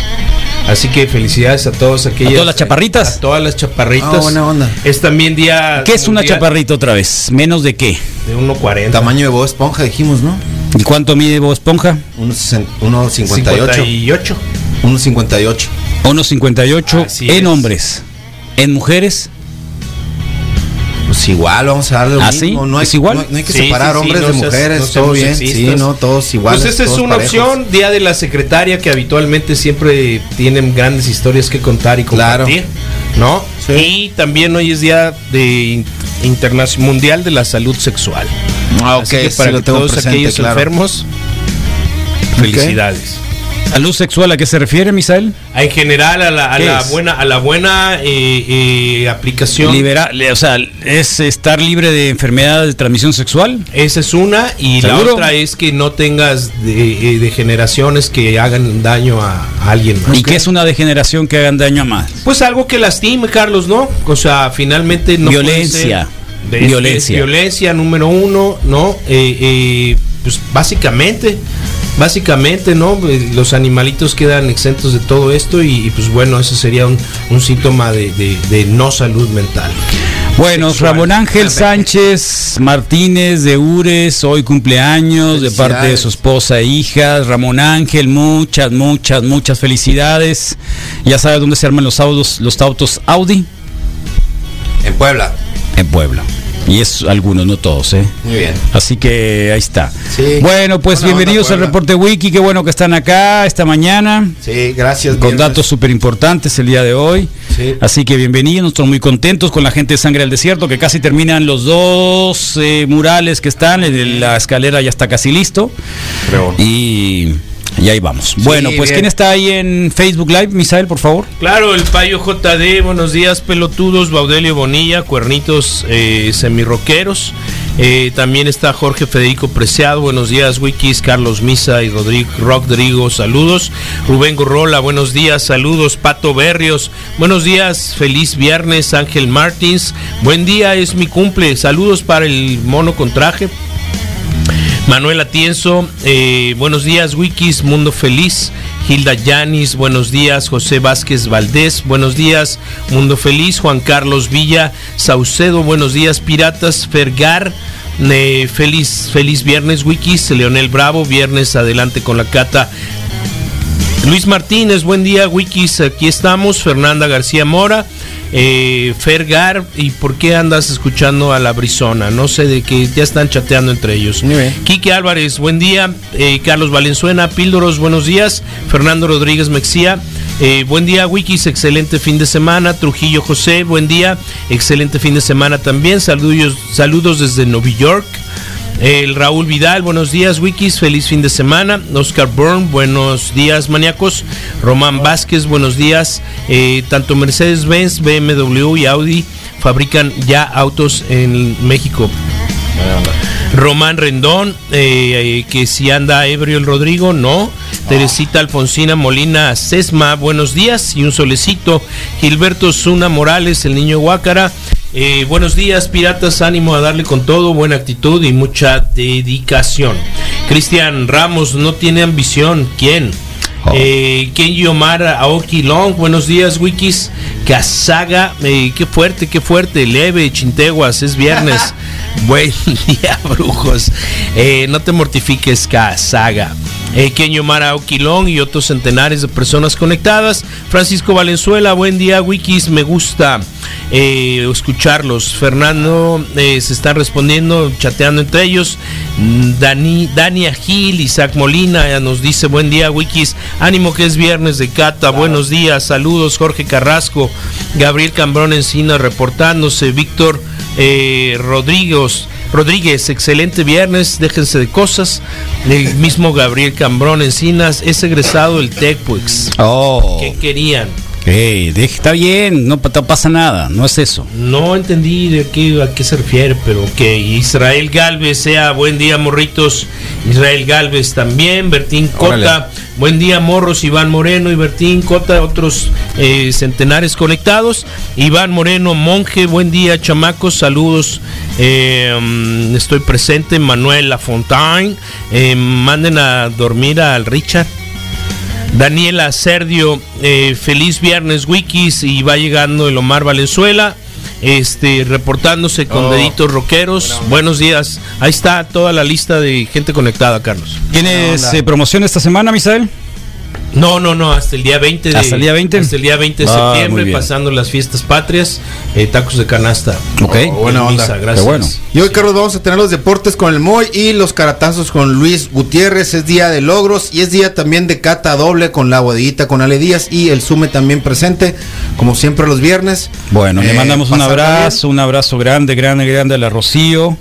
Así que felicidades a todos aquellos. ¿A todas las chaparritas? A todas las chaparritas. Ah, buena onda. Es también día. ¿Qué es una chaparrita otra vez? ¿Menos de qué? De 1.40. Tamaño de Bob Esponja, dijimos, ¿no? ¿Y cuánto mide Bob Esponja? Unos sesen- unos 58. 58. Unos 58. 1.58 Así en es. hombres. En mujeres, Pues igual, vamos a darle lo ¿Ah, mismo. sí? No hay, ¿Es igual? No, hay- no hay que Sí, separar sí, sí, hombres no de seas- mujeres, no todo bien. Sí, no, todos iguales. Pues esa es una parejos. opción, Día de la Secretaria, que habitualmente siempre tienen grandes historias que contar y Claro. compartir, ¿no? Y también hoy es Día de Internacional Mundial de la Salud Sexual. Ah, Así ok, sí para lo que tengo todos presente, aquellos claro. enfermos Felicidades. ¿Salud sexual a qué se refiere, Misael? En general a la, a ¿Qué la buena, a la buena eh, eh, aplicación. Libera- o sea, ¿es estar libre de enfermedades de transmisión sexual? Esa es una y ¿Seguro? la otra es que no tengas de- eh, degeneraciones que hagan daño a, a alguien más. ¿Y qué es una degeneración que hagan daño a más? Pues algo que lastime, Carlos, ¿no? O sea, finalmente no Violencia. de- Violencia. violencia número uno, ¿no? Eh, eh, pues básicamente, básicamente, ¿no? Eh, Los animalitos quedan exentos de todo esto y, y, pues bueno, ese sería un, un síntoma de, de- de no salud mental. Bueno, Sexual. Ramón Ángel Sánchez Martínez de Ures, hoy cumpleaños de parte de su esposa e hijas. Ramón Ángel, muchas, muchas, muchas felicidades. Ya sabes dónde se arman los autos, los autos Audi. En Puebla. En Puebla. Y es algunos, no todos, ¿eh? Muy bien. Así que ahí está. Sí. Bueno, pues Buena onda, bienvenidos al reporte Wiki. Qué bueno que están acá esta mañana. Sí, gracias. Con viernes. datos súper importantes el día de hoy. Sí. Así que bienvenidos, nosotros muy contentos con la gente de Sangre del Desierto, que casi terminan los dos eh, murales que están, de la escalera ya está casi listo. Y, y ahí vamos. bueno, pues bien. ¿quién está ahí en Facebook Live, Misael, por favor? Claro, el Payo JD, buenos días, pelotudos, Baudelio Bonilla, cuernitos eh, semirroqueros. Eh, también está Jorge Federico Preciado, buenos días, Wikis, Carlos Misa y Rodrigo, Rodrigo, saludos. Rubén Gorrola, buenos días, saludos. Pato Berrios, buenos días, feliz viernes. Ángel Martins, buen día, es mi cumple, saludos para el mono con traje. Manuel Atienzo, eh, buenos días, Wikis, Mundo Feliz. Hilda Yanis, buenos días. José Vázquez Valdés, buenos días. Mundo Feliz. Juan Carlos Villa Saucedo, buenos días. Piratas Fergar, eh, feliz, feliz viernes, Wikis. Leonel Bravo, viernes adelante con la cata. Luis Martínez, buen día, Wikis. Aquí estamos. Fernanda García Mora. Eh, Fergar, ¿y por qué andas escuchando a la Brizona? No sé de que ya están chateando entre ellos. Quique Álvarez, buen día. Eh, Carlos Valenzuela, Píldoros, buenos días. Fernando Rodríguez Mexía, eh, buen día, Wikis, excelente fin de semana. Trujillo José, buen día, excelente fin de semana también. Saludos, saludos desde Nueva York. El Raúl Vidal, buenos días, Wikis, feliz fin de semana. Oscar Byrne, buenos días, maníacos. Román Vázquez, buenos días. Eh, tanto Mercedes-Benz, BMW y Audi fabrican ya autos en México. Román Rendón, eh, eh, que si anda ebrio el Rodrigo, no. Teresita Alfonsina Molina Sesma, buenos días y un solecito. Gilberto Zuna Morales, el niño Huácara. Eh, buenos días, piratas, ánimo a darle con todo, buena actitud y mucha dedicación. Cristian Ramos no tiene ambición, ¿quién? Eh, Kenji Omar Aoki Long, buenos días, Wikis. Casaga, eh, qué fuerte, qué fuerte. Leve, Chinteguas, es viernes. Buen día, brujos. Eh, no te mortifiques, Casaga. Eh, Kenji Omar Aoki Long y otros centenares de personas conectadas. Francisco Valenzuela, buen día, Wikis. Me gusta eh, escucharlos. Fernando eh, se están respondiendo, chateando entre ellos. Mm, Dani, Dania Gil, Isaac Molina eh, nos dice buen día, Wikis. Ánimo que es viernes de Cata. Buenos días, saludos, Jorge Carrasco, Gabriel Cambrón Encina reportándose, Víctor eh, Rodríguez. Rodríguez, excelente viernes, déjense de cosas. El mismo Gabriel Cambrón Encinas es egresado del TECPUX. Oh. ¿Qué querían? Está bien, no, pa- no pasa nada, no es eso. No entendí de qué, a qué se refiere, pero que Israel Galvez sea buen día, morritos. Israel Galvez también, Bertín Cota, buen día, morros, Iván Moreno y Bertín Cota, otros eh, centenares conectados. Iván Moreno, monje, buen día, chamacos, saludos. Eh, mm, estoy presente, Manuel Lafontaine. Eh, manden a dormir al Richard. Daniela Serdio, eh, feliz viernes Wikis y va llegando el Omar Valenzuela, este reportándose con Oh. deditos rockeros. Buenos días. Ahí está toda la lista de gente conectada, Carlos. ¿Tienes eh, promoción esta semana, Misael? No, no, no, hasta el día 20 de, ¿Hasta el día 20? hasta el día 20 de Ah, septiembre, pasando las fiestas patrias, eh, tacos de canasta. Ok. Oh, buena En onda. misa, Qué gracias. bueno. Y hoy, Carlos, vamos a tener los deportes con el Moy y los caratazos con Luis Gutiérrez. Es día de logros y es día también de cata doble con la bodeguita con Ale Díaz y el Sume también presente, como siempre los viernes. Bueno, le Eh, mandamos un abrazo, un abrazo grande, grande, grande a la Rocío.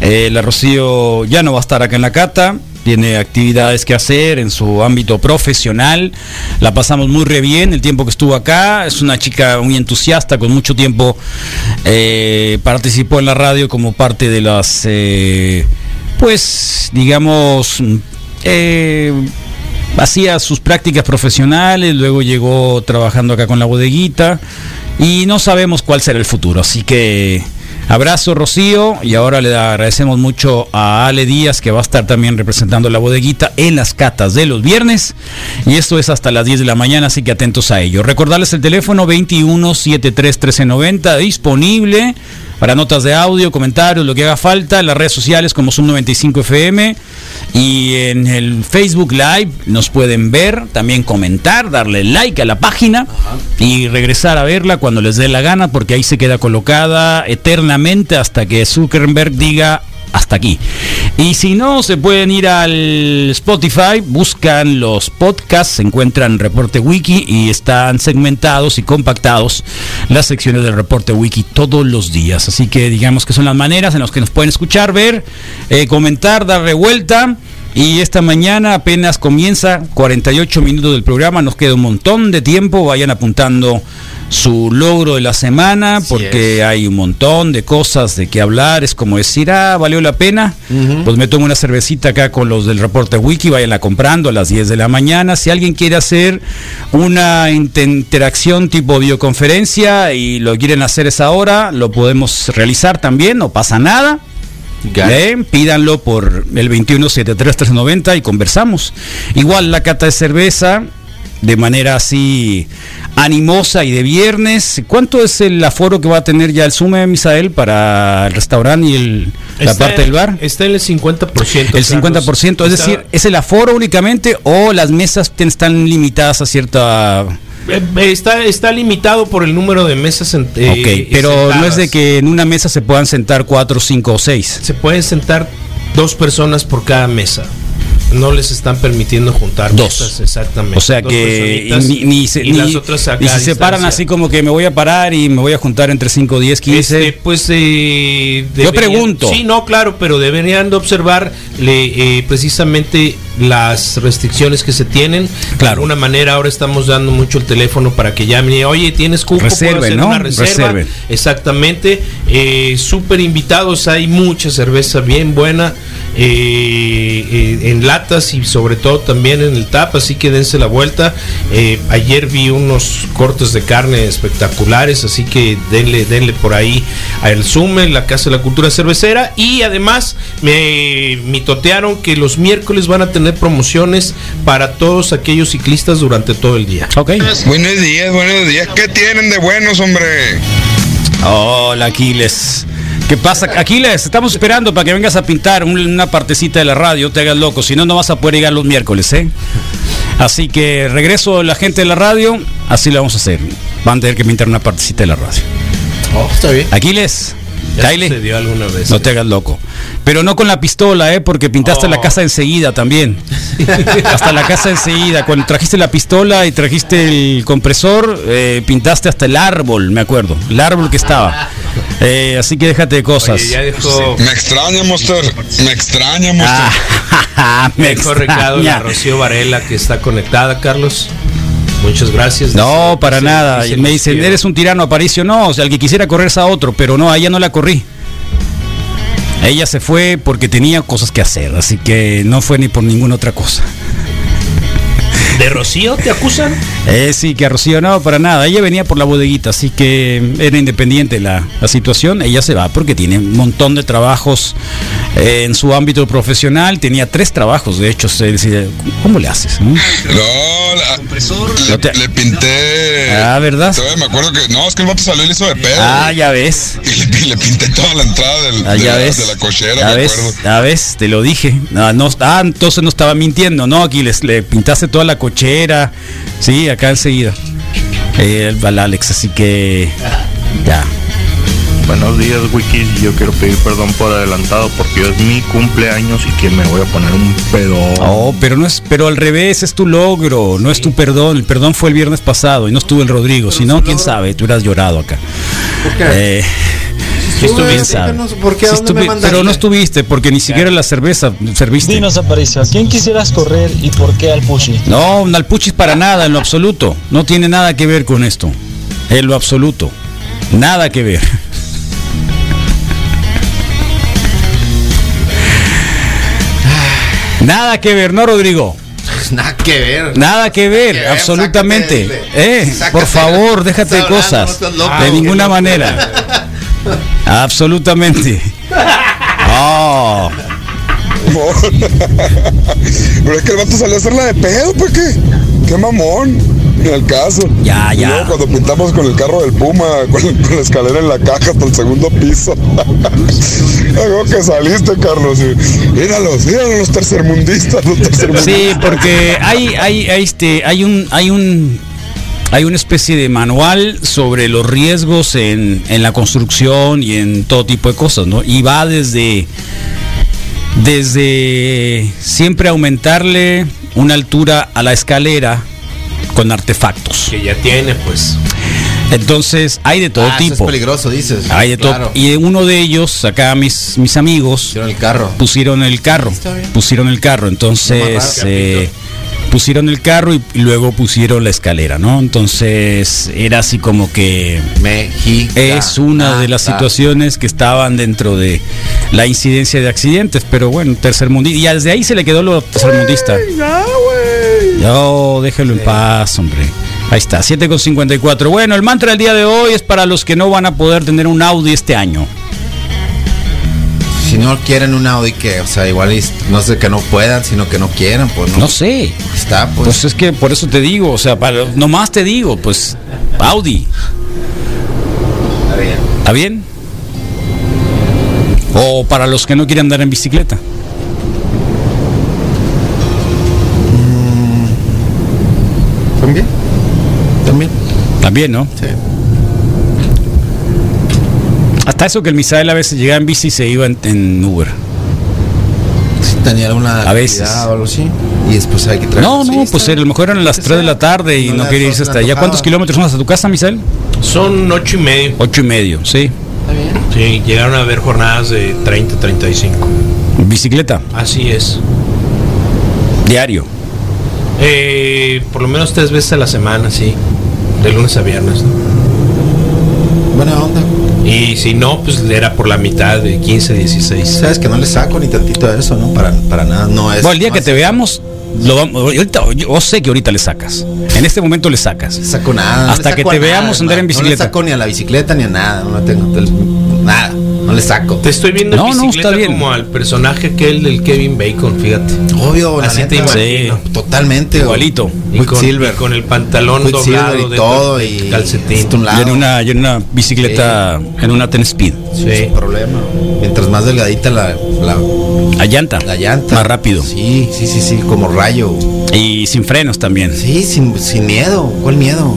Eh, la Rocío ya no va a estar acá en la cata. Tiene actividades que hacer en su ámbito profesional. La pasamos muy re bien el tiempo que estuvo acá. Es una chica muy entusiasta, con mucho tiempo eh, participó en la radio como parte de las, eh, pues, digamos, eh, hacía sus prácticas profesionales, luego llegó trabajando acá con la bodeguita y no sabemos cuál será el futuro. Así que abrazo Rocío y ahora le agradecemos mucho a Ale Díaz que va a estar también representando la bodeguita en las catas de los viernes y esto es hasta las 10 de la mañana, así que atentos a ello. Recordarles el teléfono 21 73 1390 disponible para notas de audio, comentarios, lo que haga falta, en las redes sociales como Zoom 95 FM y en el Facebook Live nos pueden ver, también comentar, darle like a la página y regresar a verla cuando les dé la gana porque ahí se queda colocada eternamente hasta que Zuckerberg diga hasta aquí. Y si no, se pueden ir al Spotify, buscan los podcasts, se encuentran Reporte Wiki y están segmentados y compactados las secciones del Reporte Wiki todos los días. Así que digamos que son las maneras en las que nos pueden escuchar, ver, eh, comentar, dar revuelta. Y esta mañana apenas comienza 48 minutos del programa, nos queda un montón de tiempo, vayan apuntando su logro de la semana porque hay un montón de cosas de qué hablar, es como decir, ah, valió la pena, pues me tomo una cervecita acá con los del reporte wiki, vayanla comprando a las 10 de la mañana, si alguien quiere hacer una inter- interacción tipo videoconferencia y lo quieren hacer esa hora, lo podemos realizar también, no pasa nada. Bien, pídanlo por el 2173-390 y conversamos. Igual la cata de cerveza, de manera así animosa y de viernes. ¿Cuánto es el aforo que va a tener ya el Sume, Misael, para el restaurante y el, la Está parte del bar? Está en el 50%. El 50%, es Está- decir, ¿es el aforo únicamente o las mesas están limitadas a cierta... Eh, Está, está limitado por el número de mesas. en- eh, ok, pero no es de que en una mesa se puedan sentar cuatro, cinco o seis. Se pueden sentar dos personas por cada mesa. No les están permitiendo juntar Dos. mesas, exactamente. O sea que ni, ni se, y ni- las otras se separan así como que me voy a parar y me voy a juntar entre 5, 10, 15. Este, pues eh, Yo pregunto. Sí, no, claro, pero deberían de observar le, eh, precisamente las restricciones que se tienen. De alguna manera ahora estamos dando mucho el teléfono para que llamen y oye, tienes cupo, ¿Puedo Reserven, hacer ¿no? una reserva. Exactamente. Eh, Súper invitados, hay mucha cerveza bien buena eh, eh, en latas y sobre todo también en el tap, así que dense la vuelta. Eh, ayer vi unos cortes de carne espectaculares, así que denle, denle por ahí al Zoom en la Casa de la Cultura Cervecera y además me mitotearon que los miércoles van a tener promociones para todos aquellos ciclistas durante todo el día. Ok. Buenos días, buenos días. ¿Qué tienen de buenos, hombre? Hola Aquiles. ¿Qué pasa? Aquiles, estamos esperando para que vengas a pintar un- una partecita de la radio, te hagas loco, si no, no vas a poder llegar los miércoles, ¿eh? Así que regreso la gente de la radio, así lo vamos a hacer. Van a tener que pintar una partecita de la radio. Oh, está bien. Aquiles, Ya Kyle, alguna vez. no te hagas loco. Pero no con la pistola, ¿eh? Porque pintaste Oh. la casa enseguida también. hasta la casa enseguida. Cuando trajiste la pistola y trajiste el compresor, eh, pintaste hasta el árbol, me acuerdo. El árbol que estaba. Eh, así que déjate de cosas. Oye, ya dejó, Me extraña, Monster. Me extraña, Monster. me dejó recado la. Rocío Varela que está conectada, Carlos. Muchas gracias. No, para Dice- nada. dice me dicen, eres un tirano, Aparicio. No, o sea, el que quisiera correr es a otro, pero no, a ella no la corrí. Ella se fue porque tenía cosas que hacer, así que no fue ni por ninguna otra cosa. ¿De Rocío te acusan? Eh, sí, que a Rocío no, para nada. Ella venía por la bodeguita, así que era independiente la, la situación. Ella se va porque tiene un montón de trabajos en su ámbito profesional. Tenía tres trabajos, de hecho. Se decía, ¿Cómo le haces? no? No, la- le, le pinté. Ah, ¿verdad? Todavía me acuerdo que. No, es que el vato salió y le hizo de pedo. Ah, ya ves. Y le, y le pinté toda la entrada del, Ah, de, ya la, ves. de la cochera, ya me ves, acuerdo. ya ves, te lo dije. No, no, ah, entonces no estaba mintiendo, ¿no? Aquí les, le pintaste toda la cochera. Sí, acá enseguida. Eh, al Alex, así que ya. Buenos días, Wikis. Yo quiero pedir perdón por adelantado porque hoy es mi cumpleaños y que me voy a poner un pedo. Oh, pero no es, pero al revés, es tu logro, no es tu perdón. El perdón fue el viernes pasado y no estuvo el Rodrigo. Si no, quién sabe, tú hubieras llorado acá. Eh, ¿Por qué? ¿A Sí dónde me estuve- mandaste? pero no estuviste porque ni siquiera la cerveza serviste. Dinos, Aparicio, ¿a quién quisieras correr y por qué al Pushi? No, Nalpuchis para nada, en lo absoluto. No tiene nada que ver con esto. En lo absoluto. Nada que ver. Nada que ver, ¿no, Rodrigo? Nada que ver. Nada que ver, ver, absolutamente. eh, por favor, déjate de cosas. no estás loco. de Ah, ninguna loco. manera. absolutamente. Oh. Pero es que el vato salió a hacerla de pedo, pues qué. Qué mamón. Ni al caso. Ya, ya. luego cuando pintamos con el carro del Puma, con, con la escalera en la caja hasta el segundo piso. Luego que saliste, Carlos. y, Míralos, míralos los tercermundistas, los tercermundistas. Sí, porque hay, hay, hay, este, hay un, hay un, hay una especie de manual sobre los riesgos en, en la construcción y en todo tipo de cosas, ¿no? Y va desde, desde siempre aumentarle una altura a la escalera con artefactos. Que ya tiene, pues. Entonces hay de todo Ah, eso es tipo. peligroso, dices. Hay de Claro. todo. Y uno de ellos, acá mis, mis amigos, Pusieron el carro. pusieron el carro. Pusieron el carro. Entonces, eh, pusieron el carro y, y luego pusieron la escalera, ¿no? Entonces, era así como que México. es una de las situaciones que estaban dentro de la incidencia de accidentes. Pero bueno, tercermundista. Y desde ahí se le quedó lo tercermundista. No, déjelo en paz, hombre. Ahí está, 7,54. Bueno, el mantra del día de hoy es para los que no van a poder tener un Audi este año. Si no quieren un Audi, que, o sea, igual es- no sé que no puedan, sino que no quieran, pues no. No sé. Está, pues. Pues es que por eso te digo, o sea, para, nomás te digo, pues Audi. ¿Está bien? O para los que no quieren andar en bicicleta. También. También, ¿no? Sí. Hasta eso que el Misael a veces llegaba en bici y se iba en, en Uber. Si tenía alguna A veces. actividad o algo así. Y después hay que traer. No, no, pues a lo mejor eran las que 3 de la tarde y No no, quería irse se hasta allá. ¿Cuántos kilómetros son hasta tu casa, Misael? Son ocho y medio. Ocho y medio, sí. Está bien. Sí, llegaron a haber jornadas de 30, 35. Bicicleta, Así es. diario. Eh, por lo menos tres veces a la semana, sí. De lunes a viernes. ¿no? Buena onda. Y si no, pues era por la mitad de 15, 16. Sabes que no le saco ni tantito de eso, ¿no? Para, para nada. No es. Bueno, el día que te veamos, lo vamos, ahorita, yo sé que ahorita le sacas. En este momento le sacas. No saco nada. no Hasta que te nada, veamos andar en No le bicicleta. saco ni a la bicicleta ni a nada. No tengo. Nada. No le saco. Te estoy viendo No, en no, está bien. como al personaje aquel del Kevin Bacon, fíjate. Obvio, la Así te imagino. Totalmente. Igualito. Y con, Quicksilver. y con el pantalón Quicksilver doblado y todo y calcetín. Yo lado. en una, yo en una bicicleta, en una ten speed. Sí. Sí. Sin problema. Mientras más delgadita la, la, A llanta. la llanta. Más rápido. Sí, sí, sí, sí. Como rayo. Y sin frenos también. Sí, sin, sin miedo. ¿Cuál miedo?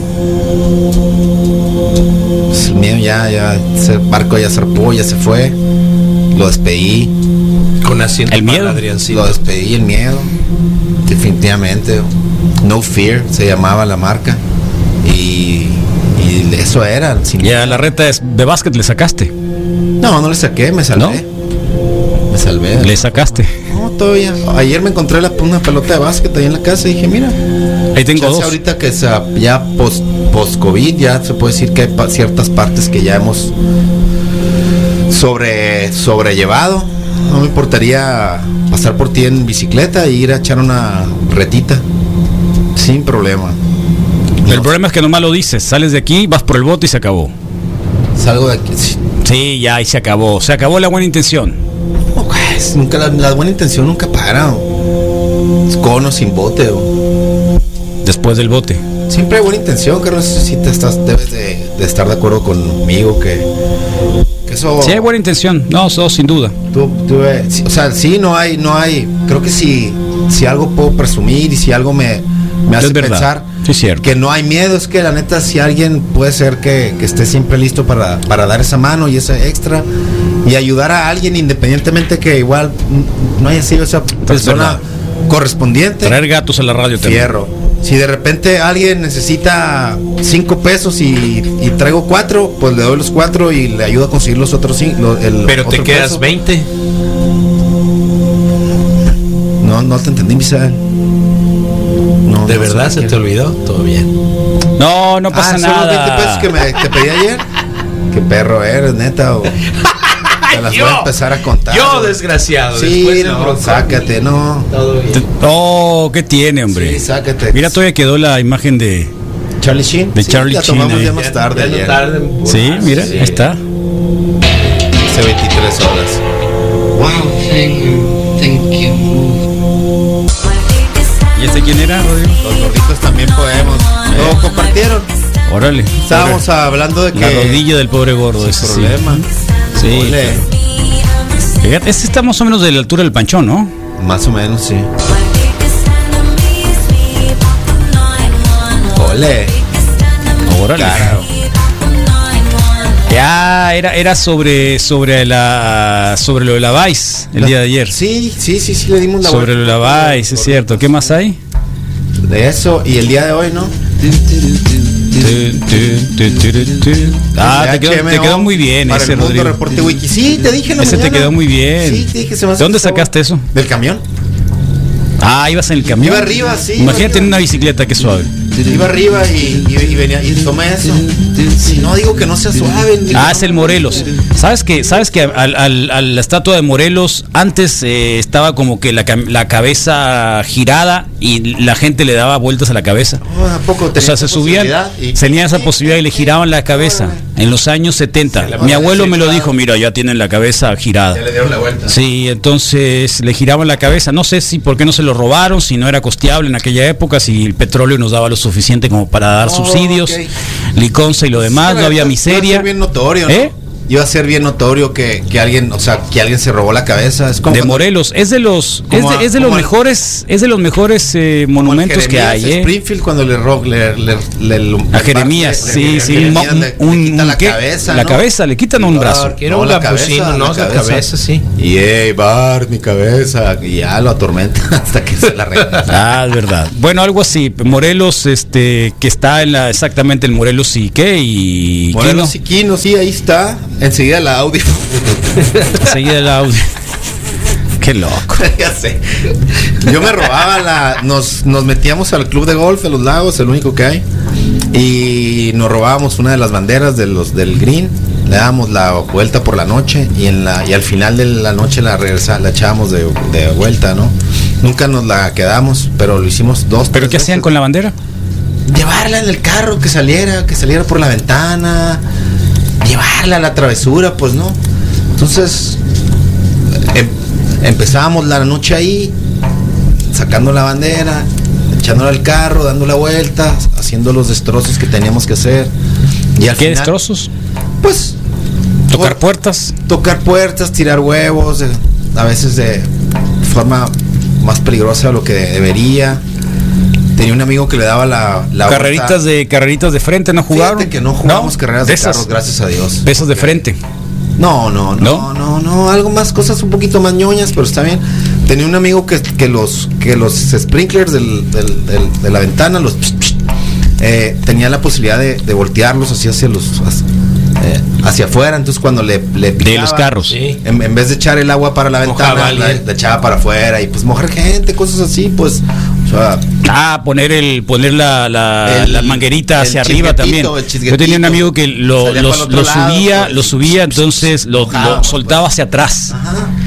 Pues el miedo ya, ya. Ese barco ya zarpó, ya se fue. Lo despedí. Con asiento El miedo. Lo despedí, el miedo. Definitivamente. No Fear se llamaba la marca. Y, y eso era. sin Ya la reta es- de básquet le sacaste. No, no le saqué, me salvé. Me salvé. Le sacaste. No, todavía. Ayer me encontré la, una pelota de básquet ahí en la casa y dije, mira. Ahí tengo dos. ahorita que sea ya post, post-COVID, ya se puede decir que hay pa- ciertas partes que ya hemos sobre, sobrellevado. No me importaría pasar por ti en bicicleta e ir a echar una retita. Sin problema. El problema es que nomás lo dices. Sales de aquí, vas por el bote y se acabó. Salgo de aquí. sí. Sí, ya, y se acabó. Se acabó la buena intención. No, pues, nunca la, la buena intención nunca para. o. Es Con o sin bote. o. Después del bote. Siempre hay buena intención, Carlos. Si te estás, debes de, de estar de acuerdo conmigo que, que eso. Sí, hay buena intención. No, eso sin duda. tú- tú, eh, sí, o sea, sí, no hay, no hay. Creo que si, si algo puedo presumir y si algo me, me hace pensar Sí, cierto. que no hay miedo, es que la neta, si alguien puede ser que, que esté siempre listo para, para dar esa mano y ese extra y ayudar a alguien independientemente que igual no haya sido esa persona correspondiente. Traer gatos a la radio también. Si de repente alguien necesita cinco pesos y, y traigo cuatro, pues le doy los cuatro y le ayudo a conseguir los otros cinco. el Pero te quedas peso. 20. No, no te entendí, Misael. No, ¿De no verdad se te olvidó? Todo bien. No, no pasa Ah, ¿son los 20 pesos nada. que me, te pedí ayer? Qué perro eres, neta. O te las voy a empezar a contar. Yo, desgraciado. Sí, después no, sácate, no. Todo bien. Oh, ¿qué tiene, hombre? Sí, sácate. Mira, todavía quedó la imagen de, Charlie Sheen. de Sí, Charlie la Sheen. tomamos ahí. ya más tarde Ya no ayer. tarde. Sí, mira, Sí. ahí está. Hace 23 horas. Wow, thank you, thank you. ¿Y este quién era, Rodrigo? Los gorditos también podemos. Lo compartieron. Órale. Estábamos hablando de que. La rodilla del pobre gordo, ese problema. Sí. Ole. Fíjate, este está más o menos de la altura del panchón, ¿no? Más o menos, sí. Ole. Órale. Claro. Ya era, era sobre sobre la sobre lo de la Vice el día de ayer. Sí, sí, sí, sí, le dimos la sobre lo de la Vice, es cierto. ¿Qué más hay? De eso, y el día de hoy, ¿no? Ah, te quedó, HMO te quedó muy bien para ese, el Rodrigo. reporte wiki. Sí, te dije en la Ese te quedó muy bien. Sí, te dije, se me ¿De dónde sacaste eso? Del camión. Ah, ibas en el camión. Iba arriba, sí, Imagínate iba en una bicicleta, qué suave. Iba arriba y, y- y venía y tomé eso. Si no digo que no sea suave. Ah, es el Morelos. ¿Sabes que ¿Sabes que al, al- a la estatua de Morelos antes eh, estaba como que la, cabeza girada y la gente le daba vueltas a la cabeza? Oh, ¿a poco O tenía sea, se esa subían, posibilidad? Y- tenían esa posibilidad y le giraban la cabeza en los años 70. Mi abuelo me lo dijo, mira, ya tienen la cabeza girada. Ya le dieron la vuelta. Sí, entonces le giraban la cabeza. No sé si por qué no se lo robaron, si no era costeable en aquella época, si el petróleo nos daba lo suficiente como para dar Oh, subsidios, ok. liconza y lo demás, no había miseria. ser bien notorio, ¿no? Iba a ser bien notorio que, que alguien, o sea, que alguien se robó la cabeza. Es como de cuando- Morelos, es de los es de, a- es de los mejores es de los mejores eh, monumentos que hay, ¿eh? Springfield cuando le ro- le, le, le- le- A Jeremías, sí, le- sí, Jeremías un, le- le un- quita un- la ¿qué? cabeza, la ¿no? cabeza, le quitan un brazo. Que era un la cabeza, ¿no? La cabeza, sí. Y hey, Bar, mi cabeza. Y ya lo atormenta hasta que se la arregla. Ah, es verdad. Bueno, algo así. Morelos, este, que está en la, exactamente el Morelos y qué y Morelos Quino. y Quino, sí, ahí está. Enseguida la Audi. Enseguida el audio. Qué loco. ya sé. Yo me robaba la. Nos, nos metíamos al club de golf de los lagos, el único que hay. Y nos robábamos una de las banderas de los del green. Le dábamos la vuelta por la noche y en la y al final de la noche la regresa, la echábamos de, de vuelta, ¿no? Nunca nos la quedamos, pero lo hicimos dos. ¿Pero qué hacían veces. con la bandera? Llevarla en el carro, que saliera, que saliera por la ventana, llevarla a la travesura, pues no. Entonces, em- empezábamos la noche ahí, sacando la bandera, echándola al carro, dando la vuelta, haciendo los destrozos que teníamos que hacer. Y al ¿Qué final, destrozos? Pues Tocar puertas. tocar puertas, tirar huevos, eh, a veces de forma más peligrosa de lo que debería. Tenía un amigo que le daba la, la carreritas vuelta- de carreritas de frente no jugaron. Fíjate que no jugamos carreras de, carros, gracias a Dios. De esas de frente. No, no, no, no, no, algo más, cosas un poquito más ñoñas, pero está bien. Tenía un amigo que, que los que los sprinklers del- del- del- de la ventana, los eh, tenía la posibilidad de, de voltearlos así hacia los hacia, eh, hacia afuera. Entonces cuando le, le picaba, los carros. En, en vez de echar el agua para la ventana, la, la echaba para afuera y pues mojar gente, cosas así, pues. O sea, Ah, poner el poner la, la, El- la manguerita hacia arriba también. Yo tenía un amigo que lo, Salía lo- lado, subía, pues. lo subía, entonces lo, lo Mojábamos, soltaba hacia atrás.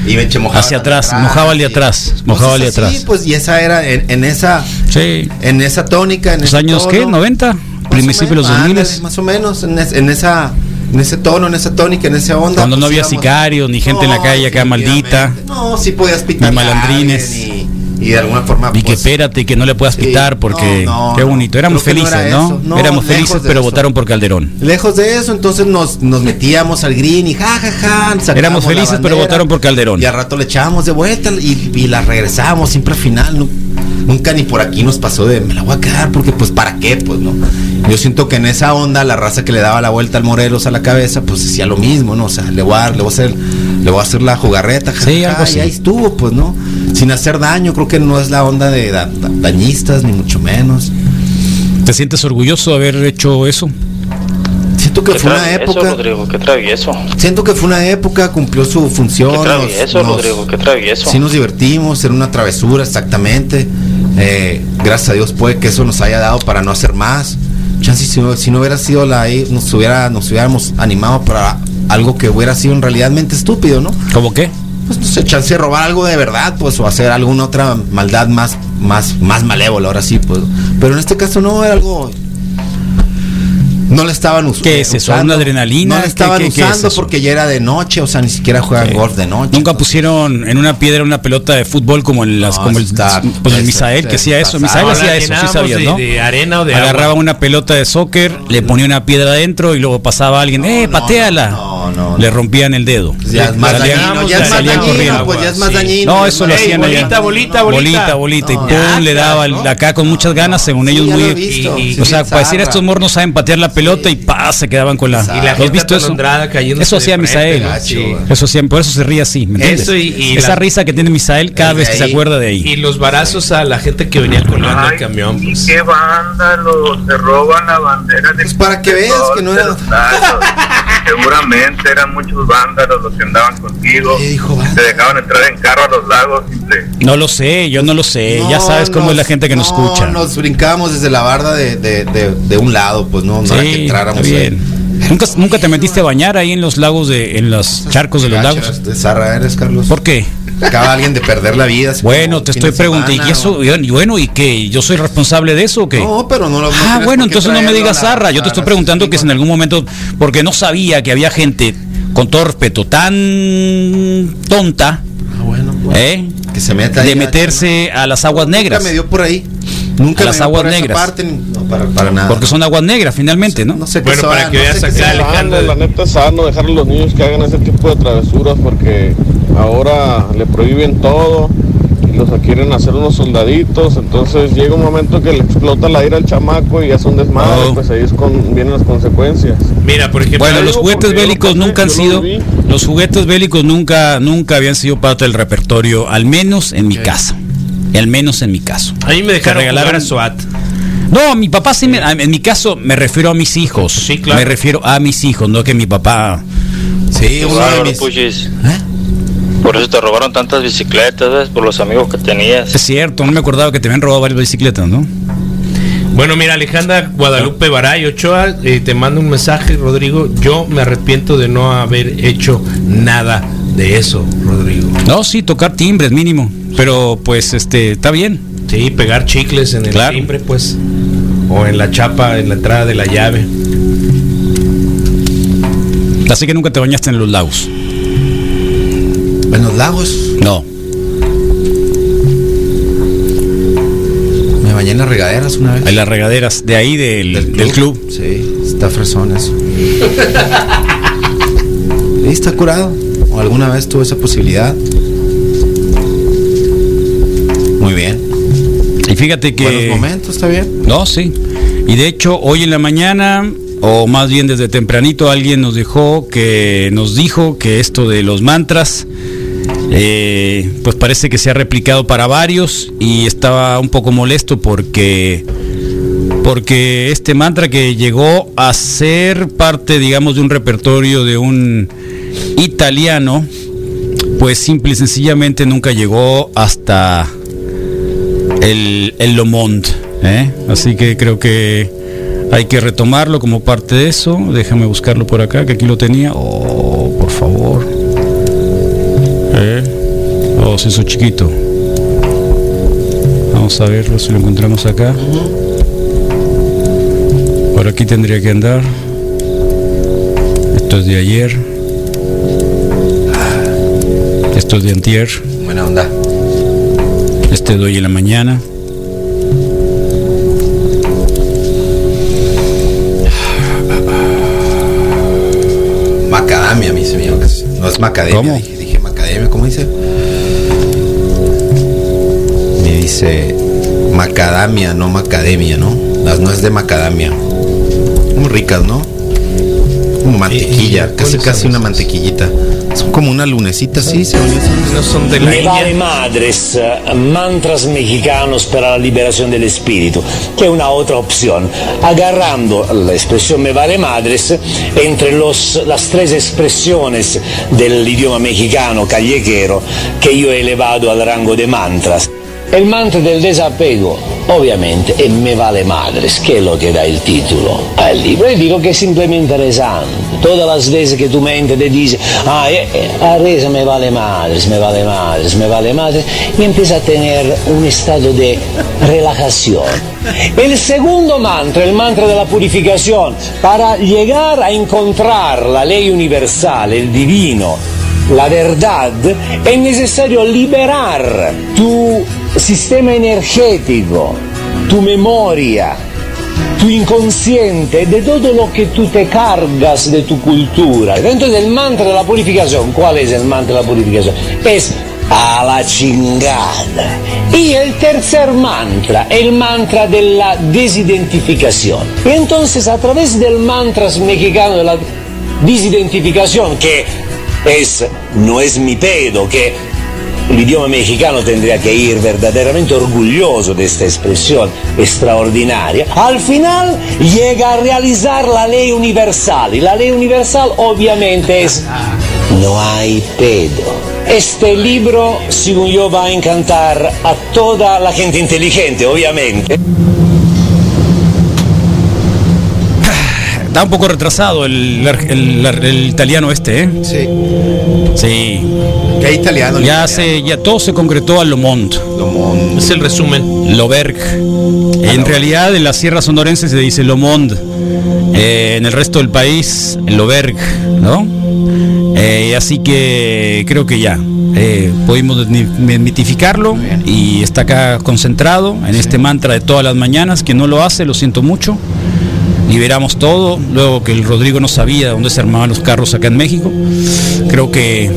y me mojaba Hacia también atrás, mojaba de atrás, mojaba de Cosas así, atrás. pues y esa era en, en esa Sí. en esa tónica, en ¿Los años qué? tono. ¿90? Principios de los Más o 2000 menos, ándale, más o menos en, es- en esa en ese tono, en esa tónica, en esa onda. Cuando no pues, había sicarios, ni gente en la calle acá maldita. No, sí podías pitar Ni malandrines. Y, y de alguna forma Y que pues, espérate, que no le puedas pitar porque no, no, qué bonito. Éramos no felices, era ¿no? Éramos felices, pero eso. votaron por Calderón. Lejos de eso, entonces nos, nos metíamos al green y jajaja. ja, ja, Éramos felices, pero votaron por Calderón. Y al rato le echábamos de vuelta y, y la regresábamos siempre al final. Nu- nunca ni por aquí nos pasó de me la voy a quedar porque pues para qué, pues no. Yo siento que en esa onda la raza que le daba la vuelta al Morelos a la cabeza, pues decía lo mismo, ¿no? O sea, le voy a, dar- le voy a hacer, le voy a hacer la jugarreta, ja, Sí, ja, algo así. y ahí estuvo, pues no. Sin hacer daño, creo que no es la onda de da- da- dañistas, ni mucho menos. ¿Te sientes orgulloso de haber hecho eso? Siento que ¿Qué fue una travieso, época. Rodrigo? ¿Qué travieso? Siento que fue una época, cumplió su función. ¿Qué travieso, nos- Rodrigo? ¿Qué travieso? Sí nos divertimos, era una travesura, exactamente. Eh, gracias a Dios puede que eso nos haya dado para no hacer más. Chance si no, si no hubiera sido la ahí, nos hubiera, nos hubiéramos animado para algo que hubiera sido en realidadmente estúpido, ¿no? ¿Cómo qué? Pues no sé, chance de robar algo de verdad, pues, o hacer alguna otra maldad más, más, más malévola, ahora sí, pues. Pero en este caso no era algo. No le estaban us- ¿Qué es eso? usando. ¿Una adrenalina? No ¿Qué- estaban qué- qué es usando porque ya era de noche, o sea, ni siquiera juegan golf de noche. Nunca pusieron en una piedra una pelota de fútbol como en las No, como el, está- pues el Misael que hacía eso. Misael hacía eso, sí sabías, de- ¿no? de arena o de Agarraba agua. una pelota de soccer, le ponía una piedra adentro y luego pasaba alguien, ¡eh, pateala! Le rompían el dedo. Ya es más Salían- dañino, ya es más dañino, pues ya es más dañino. No, eso es lo hacían allá. bolita, bolita. bolita, y No, pum, ya, le daba ¿no? acá con muchas ganas, según ellos ya lo he muy. visto, y- sí, o sea, decir zarra. estos mornos saben patear la pelota y pa, se quedaban con la. Y la ¿Lo has visto eso? Eso hacía Misael. ¿no? Eso hacía, por eso se ríe así, ¿me entiendes? Eso y- y Esa risa que tiene Misael cada vez que se acuerda de ahí. Y los barazos a la gente que venía colgando el camión. Pues. ¿Qué vándalos? Se roban la bandera de Pues para que veas que no era. Seguramente eran muchos vándalos los que andaban contigo. Te dejaban entrar en carro a los lagos y te... No lo sé, yo no lo sé. ya sabes cómo nos- es la gente que nos no, escucha. Nos brincábamos desde la barda de, de, de, de un lado, pues no, no era que entráramos bien. ¿Nunca, ¿Nunca te metiste a bañar ahí en los lagos de, en los charcos de los lagos? De zarra eres, Carlos. ¿Por qué? Acaba alguien de perder la vida. Bueno, te estoy preguntando, ¿y eso? Y bueno, ¿y qué? ¿Yo soy responsable de eso o qué? No, pero no lo no Ah, bueno, entonces no me digas zarra. Yo te estoy preguntando que si en algún momento, porque no sabía que había gente, con todo respeto, tan tonta, ¿eh? Que se meta de meterse a las aguas negras. Nunca me dio por ahí. Nunca a las aguas negras. parte, ni- no, para, para nada. Porque son aguas negras finalmente, ¿no? No sé Bueno, para que veas acá, Alejandro. La neta es sano dejar a los niños que hagan ese tipo de travesuras porque ahora le prohíben todo y los quieren hacer unos soldaditos. Entonces llega un momento que le explota la ira al chamaco y hace un desmadre, Oh. pues ahí es con, vienen las consecuencias. Mira, por ejemplo, Bueno, los juguetes lo bélicos pasé, nunca han lo sido, los juguetes bélicos nunca, nunca habían sido parte del repertorio, al menos en mi caso, al menos en mi caso. a mí me dejaron Te regalaron- jugar SWAT. No, mi papá sí, me- en mi caso me refiero a mis hijos. Sí, claro. Me refiero a mis hijos, no que mi papá. Sí, uno de mis-. ¿Eh? Por eso te robaron tantas bicicletas, ¿ves? Por los amigos que tenías. Es cierto, no me acordaba que te habían robado varias bicicletas, ¿no? Bueno, mira, Alejandra Guadalupe Baray Ochoa, eh, te mando un mensaje, Rodrigo. Yo me arrepiento de no haber hecho nada de eso, Rodrigo. No, sí, tocar timbres mínimo, pero pues este, está bien. Sí, pegar chicles en el Claro. timbre, pues. O en la chapa, en la entrada de la llave. Así que nunca te bañaste en los lagos. En los lagos. No. Me bañé en las regaderas una vez. En las regaderas de ahí del, del club. Sí, está fresón eso. Sí, está curado. ¿O alguna vez tuve esa posibilidad? Muy bien. Y fíjate que. Buenos momentos, está bien. No, sí. Y de hecho, hoy en la mañana, o más bien desde tempranito, alguien nos dejó que nos dijo que esto de los mantras, eh, pues parece que se ha replicado para varios y estaba un poco molesto porque porque este mantra que llegó a ser parte, digamos, de un repertorio de un italiano, pues simple y sencillamente nunca llegó hasta el, el Le Monde, ¿eh? Así que creo que hay que retomarlo como parte de eso. Déjame buscarlo por acá, que aquí lo tenía. Oh, por favor. Hizo chiquito. Vamos a verlo si lo encontramos acá. Por aquí tendría que andar. Esto es de ayer. Esto es de antier. Buena onda. Este de hoy en la mañana. Macadamia, mi señor. No es macadamia. ¿Cómo? Dije, dije macadamia, ¿cómo dice? Dice macadamia, no macademia, ¿no? Las nueces de macadamia. Muy ricas, ¿no? Como mantequilla, casi casi una mantequillita. Son como una lunecita según yo. No son de la Me vale India. madres, eh, mantras mexicanos para la liberación del espíritu, que es una otra opción. Agarrando la expresión me vale madres entre los, las tres expresiones del idioma mexicano callejero que yo he elevado al rango de mantras. El mantra del desapego, obviamente, es me vale madres, que es lo que da el título al libro. Y digo que es simplemente interesante. Todas las veces que tu mente te dice, ah, eh, eh, a risa me vale madres, me vale madres, me vale madres, y empieza a tener un estado de relajación. El segundo mantra, el mantra de la purificación, para llegar a encontrar la ley universal, el divino, la verdad, es necesario liberar tu sistema energético, tu memoria, tu inconsciente, de todo lo que tú te cargas de tu cultura. Entonces el mantra de la purificación, ¿cuál es el mantra de la purificación? Es a la chingada. El tercer mantra, el mantra de la desidentificación. Y entonces a través del mantra mexicano de la desidentificación, que es, no es mi pedo, que el idioma mexicano tendría que ir verdaderamente orgulloso de esta expresión extraordinaria, al final llega a realizar la ley universal. Y la ley universal obviamente es no hay pedo. Este libro, según yo, va a encantar a toda la gente inteligente, obviamente. Está un poco retrasado el, el- el italiano este, ¿eh? Sí. Sí. ¿Qué italiano? Ya se, ya todo se concretó a Lomond. Lomond. Es el resumen. Loberg. En realidad en la Sierra Sonorense se dice Lomond. Eh, en el resto del país, Loberg, ¿no? Eh, así que creo que ya. eh, pudimos desmitificarlo y está acá concentrado en este mantra de todas las mañanas. Quien no lo hace, lo siento mucho. Liberamos todo, luego que el Rodrigo no sabía dónde se armaban los carros acá en México. Creo que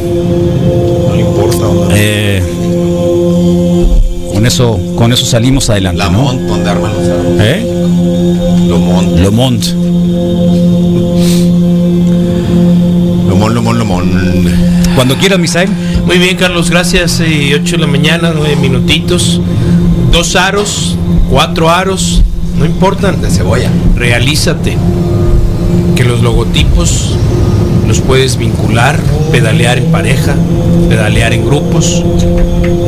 No le importa. eh, con eso, con eso salimos adelante. ¿no? Lamont, donde arman los árboles. ¿Eh? Lomont. Lomont. Lomón, Lomón. Cuando quieras, Misael. Muy bien, Carlos, gracias. Eh, 8 de la mañana, 9 minutitos. Dos aros, cuatro aros, no importan. De cebolla. Realízate. Que los logotipos los puedes vincular, pedalear en pareja, pedalear en grupos.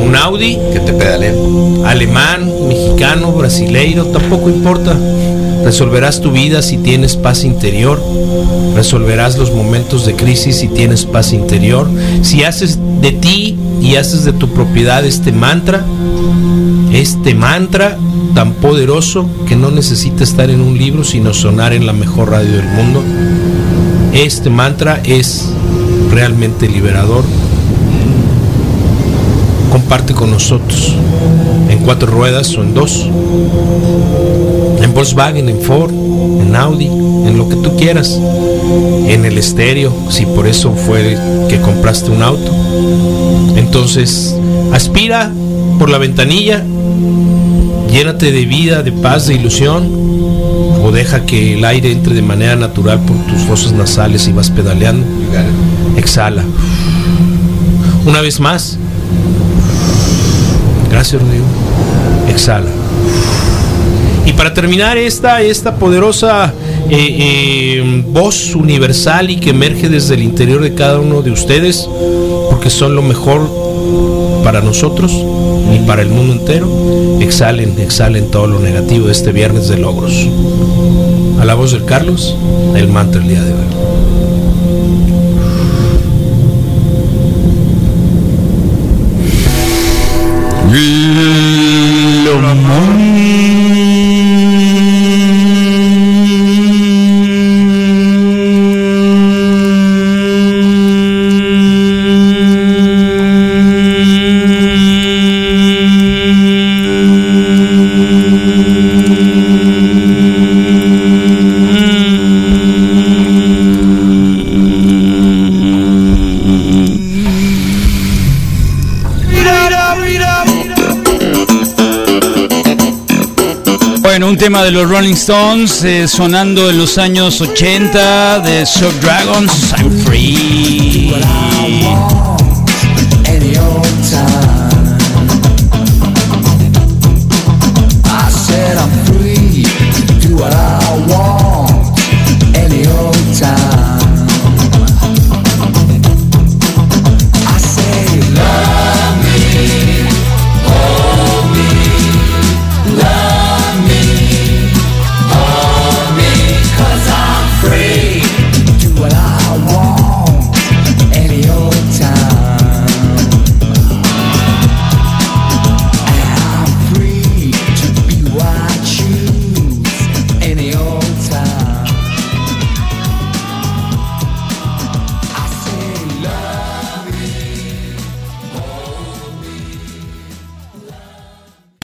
Un Audi, Que te pedaleen. alemán, mexicano, brasileiro, tampoco importa. Resolverás tu vida si tienes paz interior. Resolverás los momentos de crisis si tienes paz interior. Si haces de ti y haces de tu propiedad este mantra, este mantra tan poderoso que no necesita estar en un libro sino sonar en la mejor radio del mundo. Este mantra es realmente liberador. Comparte con nosotros en cuatro ruedas o en dos, en Volkswagen, en Ford, en Audi, en lo que tú quieras, en el estéreo, si por eso fue que compraste un auto. Entonces, aspira por la ventanilla, llénate de vida, de paz, de ilusión, o deja que el aire entre de manera natural por tus fosas nasales y vas pedaleando. Exhala. Una vez más. Gracias, Rodrigo. Exhala. Y para terminar esta, esta poderosa eh, eh, voz universal y que emerge desde el interior de cada uno de ustedes, porque son lo mejor para nosotros y para el mundo entero, exhalen, exhalen todo lo negativo de este viernes de logros. A la voz del Carlos, el mantra el día de hoy. Tema de los Rolling Stones eh, sonando en los años 80 de Shock Dragons, I'm Free.